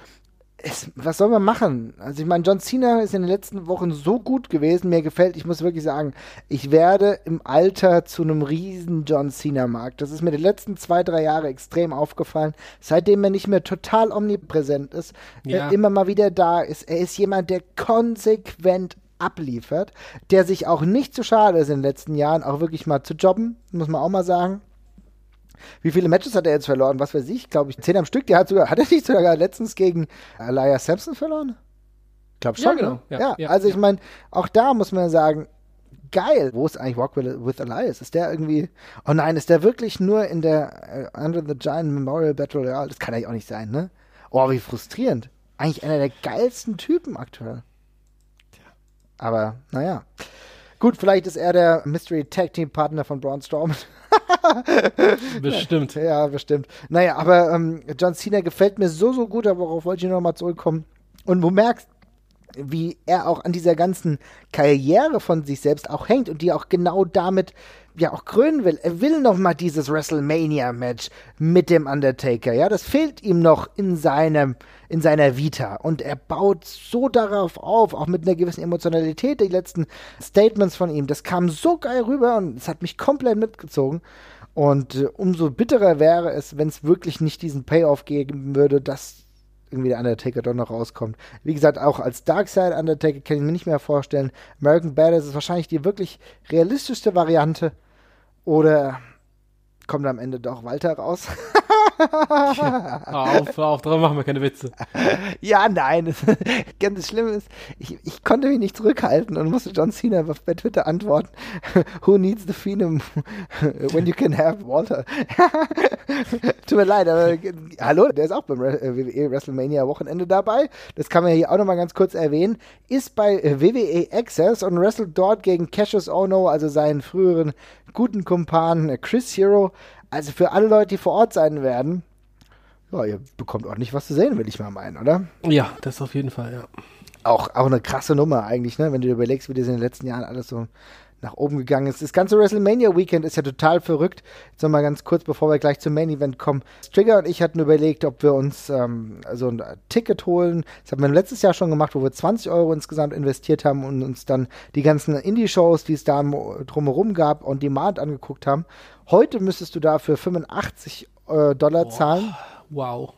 es, was soll man machen? Also ich meine, John Cena ist in den letzten Wochen so gut gewesen, mir gefällt, ich muss wirklich sagen, ich werde im Alter zu einem riesen John Cena-Markt. Das ist mir die letzten zwei, drei Jahre extrem aufgefallen, seitdem er nicht mehr total omnipräsent ist, ja. immer mal wieder da ist. Er ist jemand, der konsequent abliefert, der sich auch nicht zu schade ist in den letzten Jahren, auch wirklich mal zu jobben, muss man auch mal sagen. Wie viele Matches hat er jetzt verloren? Was weiß ich, glaube ich, zehn am Stück. Der hat sogar, hat er nicht sogar letztens gegen Elias Sampson verloren? Ich glaube schon. Ja, genau. Ja, ja, ja, also ich meine, auch da muss man sagen, geil. Wo ist eigentlich Walk with, Elias? Ist der irgendwie, oh nein, ist der wirklich nur in der uh, Under the Giant Memorial Battle Royale? Das kann eigentlich auch nicht sein, ne? Oh, wie frustrierend. Eigentlich einer der geilsten Typen aktuell. Aber, naja. Gut, vielleicht ist er der Mystery Tag Team Partner von Braun Strowman. (laughs) (laughs) bestimmt. Ja, bestimmt. Naja, aber ähm, John Cena gefällt mir so, so gut, aber worauf wollte ich nochmal zurückkommen? Und du merkst, wie er auch an dieser ganzen Karriere von sich selbst auch hängt und die auch genau damit ja auch krönen will. Er will noch mal dieses WrestleMania-Match mit dem Undertaker. Ja, das fehlt ihm noch in seinem in seiner Vita und er baut so darauf auf, auch mit einer gewissen Emotionalität. Die letzten Statements von ihm, das kam so geil rüber und es hat mich komplett mitgezogen. Und äh, umso bitterer wäre es, wenn es wirklich nicht diesen Payoff geben würde, dass irgendwie der Undertaker doch noch rauskommt. Wie gesagt, auch als Darkseid Undertaker kann ich mir nicht mehr vorstellen. American Badass ist wahrscheinlich die wirklich realistischste Variante. Oder kommt am Ende doch Walter raus? ja, (laughs) auf, hör auf, darum machen wir keine Witze. (laughs) Ja, nein. (laughs) Ganz schlimm ist, ich, ich konnte mich nicht zurückhalten und musste John Cena bei Twitter antworten. Who needs the Phenom when you can have Walter? Tut mir leid, aber hallo, der ist auch beim äh, WWE WrestleMania Wochenende dabei. Das kann man hier auch nochmal ganz kurz erwähnen. Ist bei äh, WWE Access und wrestelt dort gegen Cassius Ono, also seinen früheren guten Kumpan äh, Chris Hero. Also für alle Leute, die vor Ort sein werden, ja, ihr bekommt ordentlich was zu sehen, will ich mal meinen, oder? Ja, das auf jeden Fall, ja. Auch, auch eine krasse Nummer eigentlich, ne? Wenn du dir überlegst, wie das in den letzten Jahren alles so nach oben gegangen ist. Das ganze WrestleMania Weekend ist ja total verrückt. Jetzt nochmal ganz kurz, bevor wir gleich zum Main Event kommen. Strigger und ich hatten überlegt, ob wir uns ähm, so ein Ticket holen. Das haben wir letztes Jahr schon gemacht, wo wir 20 Euro insgesamt investiert haben und uns dann die ganzen Indie-Shows, die es da drumherum gab, on Demand angeguckt haben. Heute müsstest du dafür 85 äh, Dollar oh, zahlen. Wow.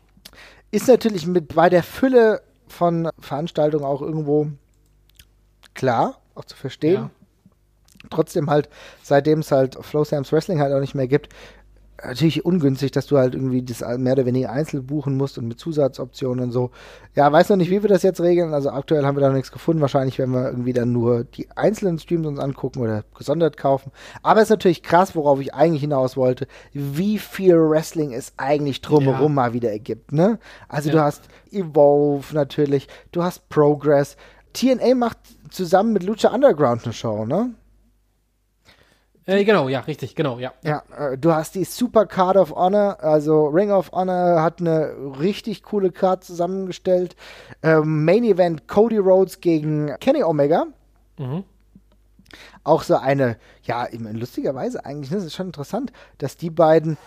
Ist natürlich mit bei der Fülle von Veranstaltungen auch irgendwo klar, auch zu verstehen. Ja trotzdem halt, seitdem es halt Flow Sam's Wrestling halt auch nicht mehr gibt, natürlich ungünstig, dass du halt irgendwie das mehr oder weniger einzeln buchen musst und mit Zusatzoptionen und so. Ja, weiß noch nicht, wie wir das jetzt regeln. Also aktuell haben wir da noch nichts gefunden. Wahrscheinlich werden wir irgendwie dann nur die einzelnen Streams uns angucken oder gesondert kaufen. Aber es ist natürlich krass, worauf ich eigentlich hinaus wollte, wie viel Wrestling es eigentlich drumherum ja. mal wieder ergibt, ne? Also ja. du hast Evolve natürlich, du hast Progress. TNA macht zusammen mit Lucha Underground eine Show, ne? Äh, genau, ja, richtig, genau, ja. Ja, äh, du hast die Super Card of Honor, also Ring of Honor hat eine richtig coole Card zusammengestellt. Ähm, Main Event Cody Rhodes gegen Kenny Omega. Mhm. Auch so eine, ja, in lustiger Weise eigentlich, ne, das ist schon interessant, dass die beiden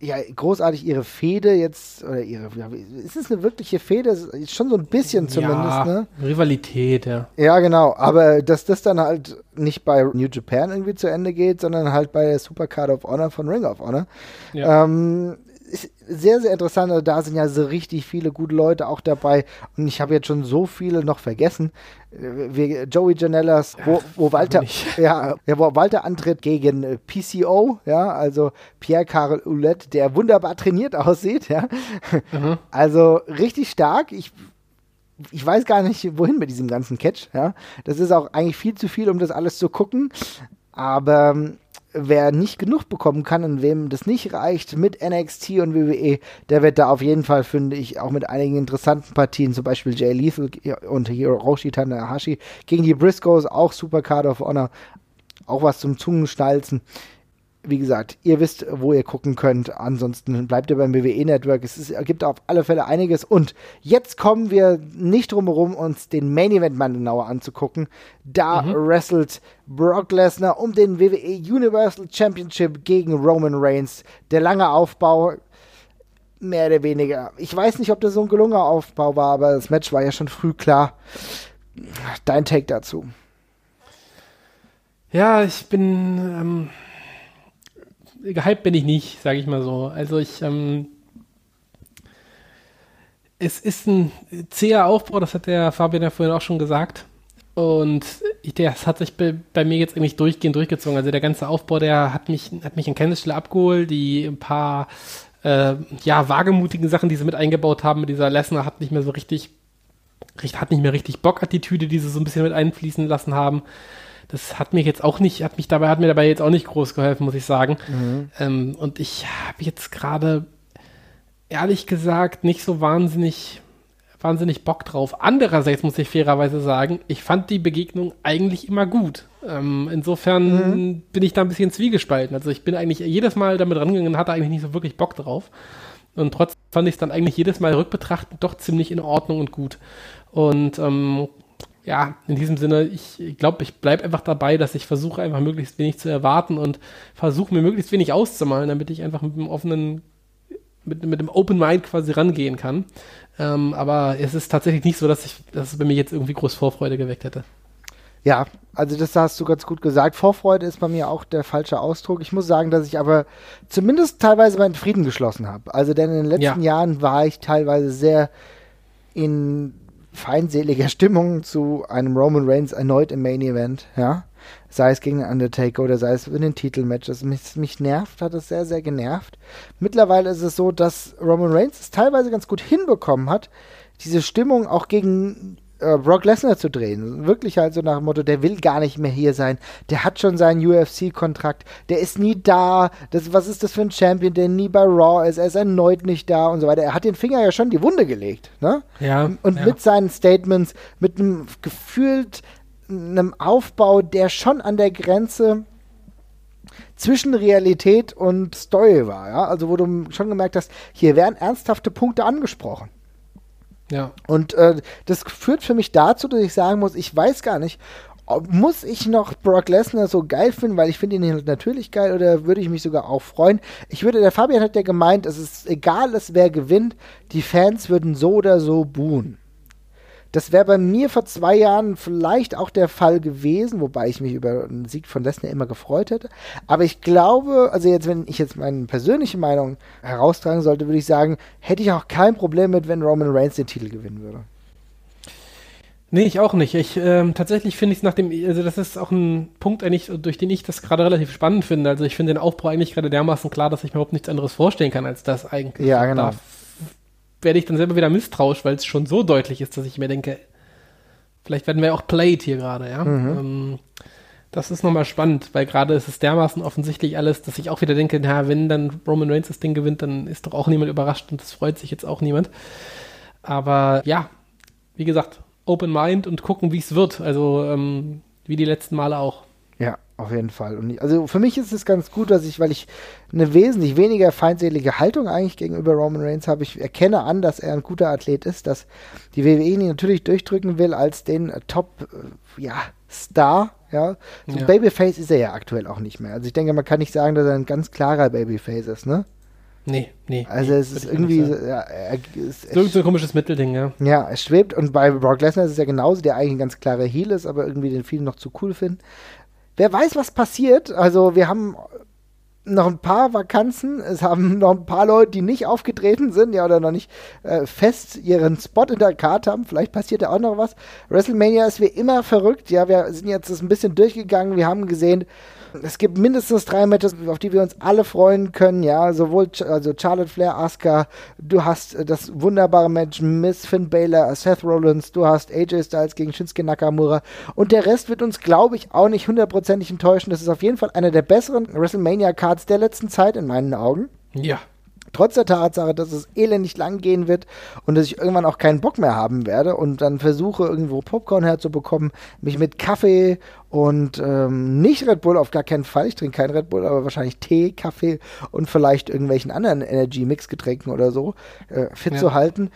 ja, großartig ihre Fehde jetzt, oder ihre, ja, ist es eine wirkliche Fehde? Schon so ein bisschen zumindest, ja, ne? Rivalität, ja. Ja, genau, aber dass das dann halt nicht bei New Japan irgendwie zu Ende geht, sondern halt bei der Supercard of Honor von Ring of Honor. Ja. Ähm, ist sehr, sehr interessant. Also da sind ja so richtig viele gute Leute auch dabei. Und ich habe jetzt schon so viele noch vergessen. Äh, wie Joey Janellas, wo, wo Walter, (laughs) ja, ja, wo Walter antritt gegen äh, PCO, ja, also Pierre Karel Ouellette, der wunderbar trainiert aussieht, ja. Mhm. Also richtig stark. Ich ich weiß gar nicht, wohin mit diesem ganzen Catch, ja. Das ist auch eigentlich viel zu viel, um das alles zu gucken. Aber ähm, wer nicht genug bekommen kann und wem das nicht reicht mit NXT und WWE, der wird da auf jeden Fall, finde ich, auch mit einigen interessanten Partien, zum Beispiel Jay Lethal und Hiroshi Tanahashi gegen die Briscoes, auch Super Card of Honor, auch was zum Zungenschnalzen wie gesagt, ihr wisst, wo ihr gucken könnt. Ansonsten bleibt ihr beim WWE Network. Es ist, gibt auf alle Fälle einiges. Und jetzt kommen wir nicht drum herum, uns den Main Event mal genauer anzugucken. Da mhm. wrestelt Brock Lesnar um den WWE Universal Championship gegen Roman Reigns. Der lange Aufbau, mehr oder weniger. Ich weiß nicht, ob das so ein gelungener Aufbau war, aber das Match war ja schon früh klar. Dein Take dazu. Ja, ich bin. Ähm gehypt bin ich nicht, sage ich mal so. Also ich, ähm, es ist ein zäher Aufbau, das hat der Fabian ja vorhin auch schon gesagt. Und das hat sich bei, bei, mir jetzt eigentlich durchgehend durchgezogen. Also der ganze Aufbau, der hat mich, hat mich in Kenntnisstelle abgeholt. Die ein paar äh, ja, wagemutigen Sachen, die sie mit eingebaut haben, mit dieser Lesnar hat nicht mehr so richtig, hat nicht mehr richtig Bock-Attitüde, die sie so ein bisschen mit einfließen lassen haben das hat mir jetzt auch nicht, hat mich dabei, hat mir dabei jetzt auch nicht groß geholfen, muss ich sagen. Mhm. Ähm, und ich habe jetzt gerade ehrlich gesagt nicht so wahnsinnig, wahnsinnig Bock drauf. Andererseits muss ich fairerweise sagen, ich fand die Begegnung eigentlich immer gut. Ähm, insofern mhm. bin ich da ein bisschen zwiegespalten. Also ich bin eigentlich jedes Mal damit rangegangen und hatte eigentlich nicht so wirklich Bock drauf. Und trotzdem fand ich es dann eigentlich jedes Mal rückbetrachtend doch ziemlich in Ordnung und gut. Und ähm, ja, in diesem Sinne, ich glaube, ich bleibe einfach dabei, dass ich versuche einfach möglichst wenig zu erwarten und versuche mir möglichst wenig auszumalen, damit ich einfach mit einem offenen, mit, mit einem Open Mind quasi rangehen kann. Ähm, aber es ist tatsächlich nicht so, dass ich, dass es bei mir jetzt irgendwie groß Vorfreude geweckt hätte. Ja, also das hast du ganz gut gesagt. Vorfreude ist bei mir auch der falsche Ausdruck. Ich muss sagen, dass ich aber zumindest teilweise meinen Frieden geschlossen habe. Also denn in den letzten ja. Jahren war ich teilweise sehr in feindseliger Stimmung zu einem Roman Reigns erneut im Main Event, ja. Sei es gegen Undertaker oder sei es in den Titelmatches. Mich, mich nervt, hat es sehr, sehr genervt. Mittlerweile ist es so, dass Roman Reigns es teilweise ganz gut hinbekommen hat, diese Stimmung auch gegen äh, Brock Lesnar zu drehen. Wirklich halt so nach dem Motto, der will gar nicht mehr hier sein. Der hat schon seinen UFC-Kontrakt. Der ist nie da. Das, was ist das für ein Champion, der nie bei Raw ist? Er ist erneut nicht da und so weiter. Er hat den Finger ja schon die Wunde gelegt. Ne? Ja. Und ja. mit seinen Statements, mit einem gefühlt einem Aufbau, der schon an der Grenze zwischen Realität und Story war, ja, also wo du schon gemerkt hast, hier werden ernsthafte Punkte angesprochen. Ja. Und äh, das führt für mich dazu, dass ich sagen muss, ich weiß gar nicht, muss ich noch Brock Lesnar so geil finden, weil ich finde ihn natürlich geil oder würde ich mich sogar auch freuen? Ich würde, der Fabian hat ja gemeint, es ist egal, ist, wer gewinnt, die Fans würden so oder so buhen. Das wäre bei mir vor zwei Jahren vielleicht auch der Fall gewesen, wobei ich mich über einen Sieg von Lesnar immer gefreut hätte. Aber ich glaube, also jetzt, wenn ich jetzt meine persönliche Meinung heraustragen sollte, würde ich sagen, hätte ich auch kein Problem mit, wenn Roman Reigns den Titel gewinnen würde. Nee, ich auch nicht. Ich ähm, tatsächlich finde ich es nach dem, also das ist auch ein Punkt eigentlich, durch den ich das gerade relativ spannend finde. Also ich finde den Aufbau eigentlich gerade dermaßen klar, dass ich mir überhaupt nichts anderes vorstellen kann als das eigentlich. Ja, genau. Da werde ich dann selber wieder misstrauisch, weil es schon so deutlich ist, dass ich mir denke, vielleicht werden wir auch played hier gerade, ja. Mhm. Ähm, das ist nochmal spannend, weil gerade ist es dermaßen offensichtlich alles, dass ich auch wieder denke, na, wenn dann Roman Reigns das Ding gewinnt, dann ist doch auch niemand überrascht und das freut sich jetzt auch niemand. Aber ja, wie gesagt, Open Mind und gucken, wie es wird. Also ähm, wie die letzten Male auch. Auf jeden Fall. Und also für mich ist es ganz gut, dass ich, weil ich eine wesentlich weniger feindselige Haltung eigentlich gegenüber Roman Reigns habe, ich erkenne an, dass er ein guter Athlet ist, dass die WWE ihn natürlich durchdrücken will als den äh, Top, äh, ja, Star, ja. So ja. Babyface ist er ja aktuell auch nicht mehr. Also ich denke, man kann nicht sagen, dass er ein ganz klarer Babyface ist, ne? Nee, nee. Also nee, es ist irgendwie ja, er, es, so, so ein komisches Mittelding, ja. Ja, es schwebt und bei Brock Lesnar ist es ja genauso, der eigentlich ein ganz klarer Heel ist, aber irgendwie den vielen noch zu cool finden wer weiß, was passiert. Also wir haben noch ein paar Vakanzen. Es haben (laughs) noch ein paar Leute, die nicht aufgetreten sind, ja, oder noch nicht äh, fest ihren Spot in der Karte haben. Vielleicht passiert da auch noch was. WrestleMania ist wie immer verrückt. Ja, wir sind jetzt ein bisschen durchgegangen. Wir haben gesehen, es gibt mindestens drei Matches, auf die wir uns alle freuen können, ja, sowohl also Charlotte Flair, Asuka, du hast äh, das wunderbare Match Miss Finn Baylor, Seth Rollins, du hast AJ Styles gegen Shinsuke Nakamura und der Rest wird uns, glaube ich, auch nicht hundertprozentig enttäuschen. Das ist auf jeden Fall einer der besseren WrestleMania-Cards der letzten Zeit in meinen Augen. Ja. Trotz der Tatsache, dass es elendig lang gehen wird und dass ich irgendwann auch keinen Bock mehr haben werde und dann versuche, irgendwo Popcorn herzubekommen, mich mit Kaffee und ähm, nicht Red Bull auf gar keinen Fall. Ich trinke keinen Red Bull, aber wahrscheinlich Tee, Kaffee und vielleicht irgendwelchen anderen Energy-Mix-Getränken oder so äh, fit ja. zu halten.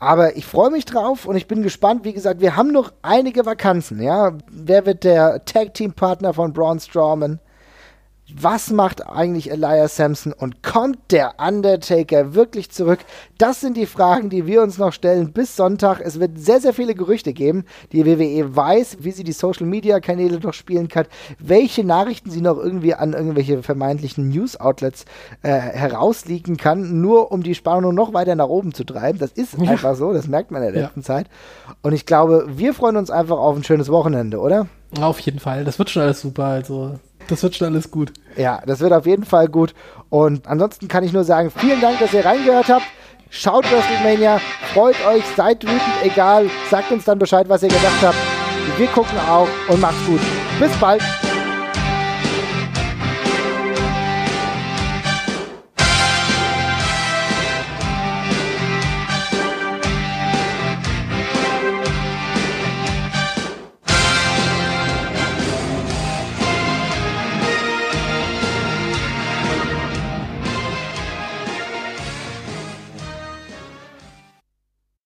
Aber ich freue mich drauf und ich bin gespannt. Wie gesagt, wir haben noch einige Vakanzen. Ja, wer wird der Tag Team Partner von Braun Strowman? Was macht eigentlich Elias Sampson und kommt der Undertaker wirklich zurück? Das sind die Fragen, die wir uns noch stellen bis Sonntag. Es wird sehr, sehr viele Gerüchte geben. Die WWE weiß, wie sie die Social Media Kanäle noch spielen kann, welche Nachrichten sie noch irgendwie an irgendwelche vermeintlichen News Outlets äh, herausleaken kann, nur um die Spannung noch weiter nach oben zu treiben. Das ist ja. einfach so, das merkt man in der letzten ja. Zeit. Und ich glaube, wir freuen uns einfach auf ein schönes Wochenende, oder? Auf jeden Fall. Das wird schon alles super. Also das wird schon alles gut. Ja, das wird auf jeden Fall gut. Und ansonsten kann ich nur sagen, vielen Dank, dass ihr reingehört habt. Schaut WrestleMania, freut euch, seid wütend, egal. Sagt uns dann Bescheid, was ihr gedacht habt. Wir gucken auch und macht's gut. Bis bald.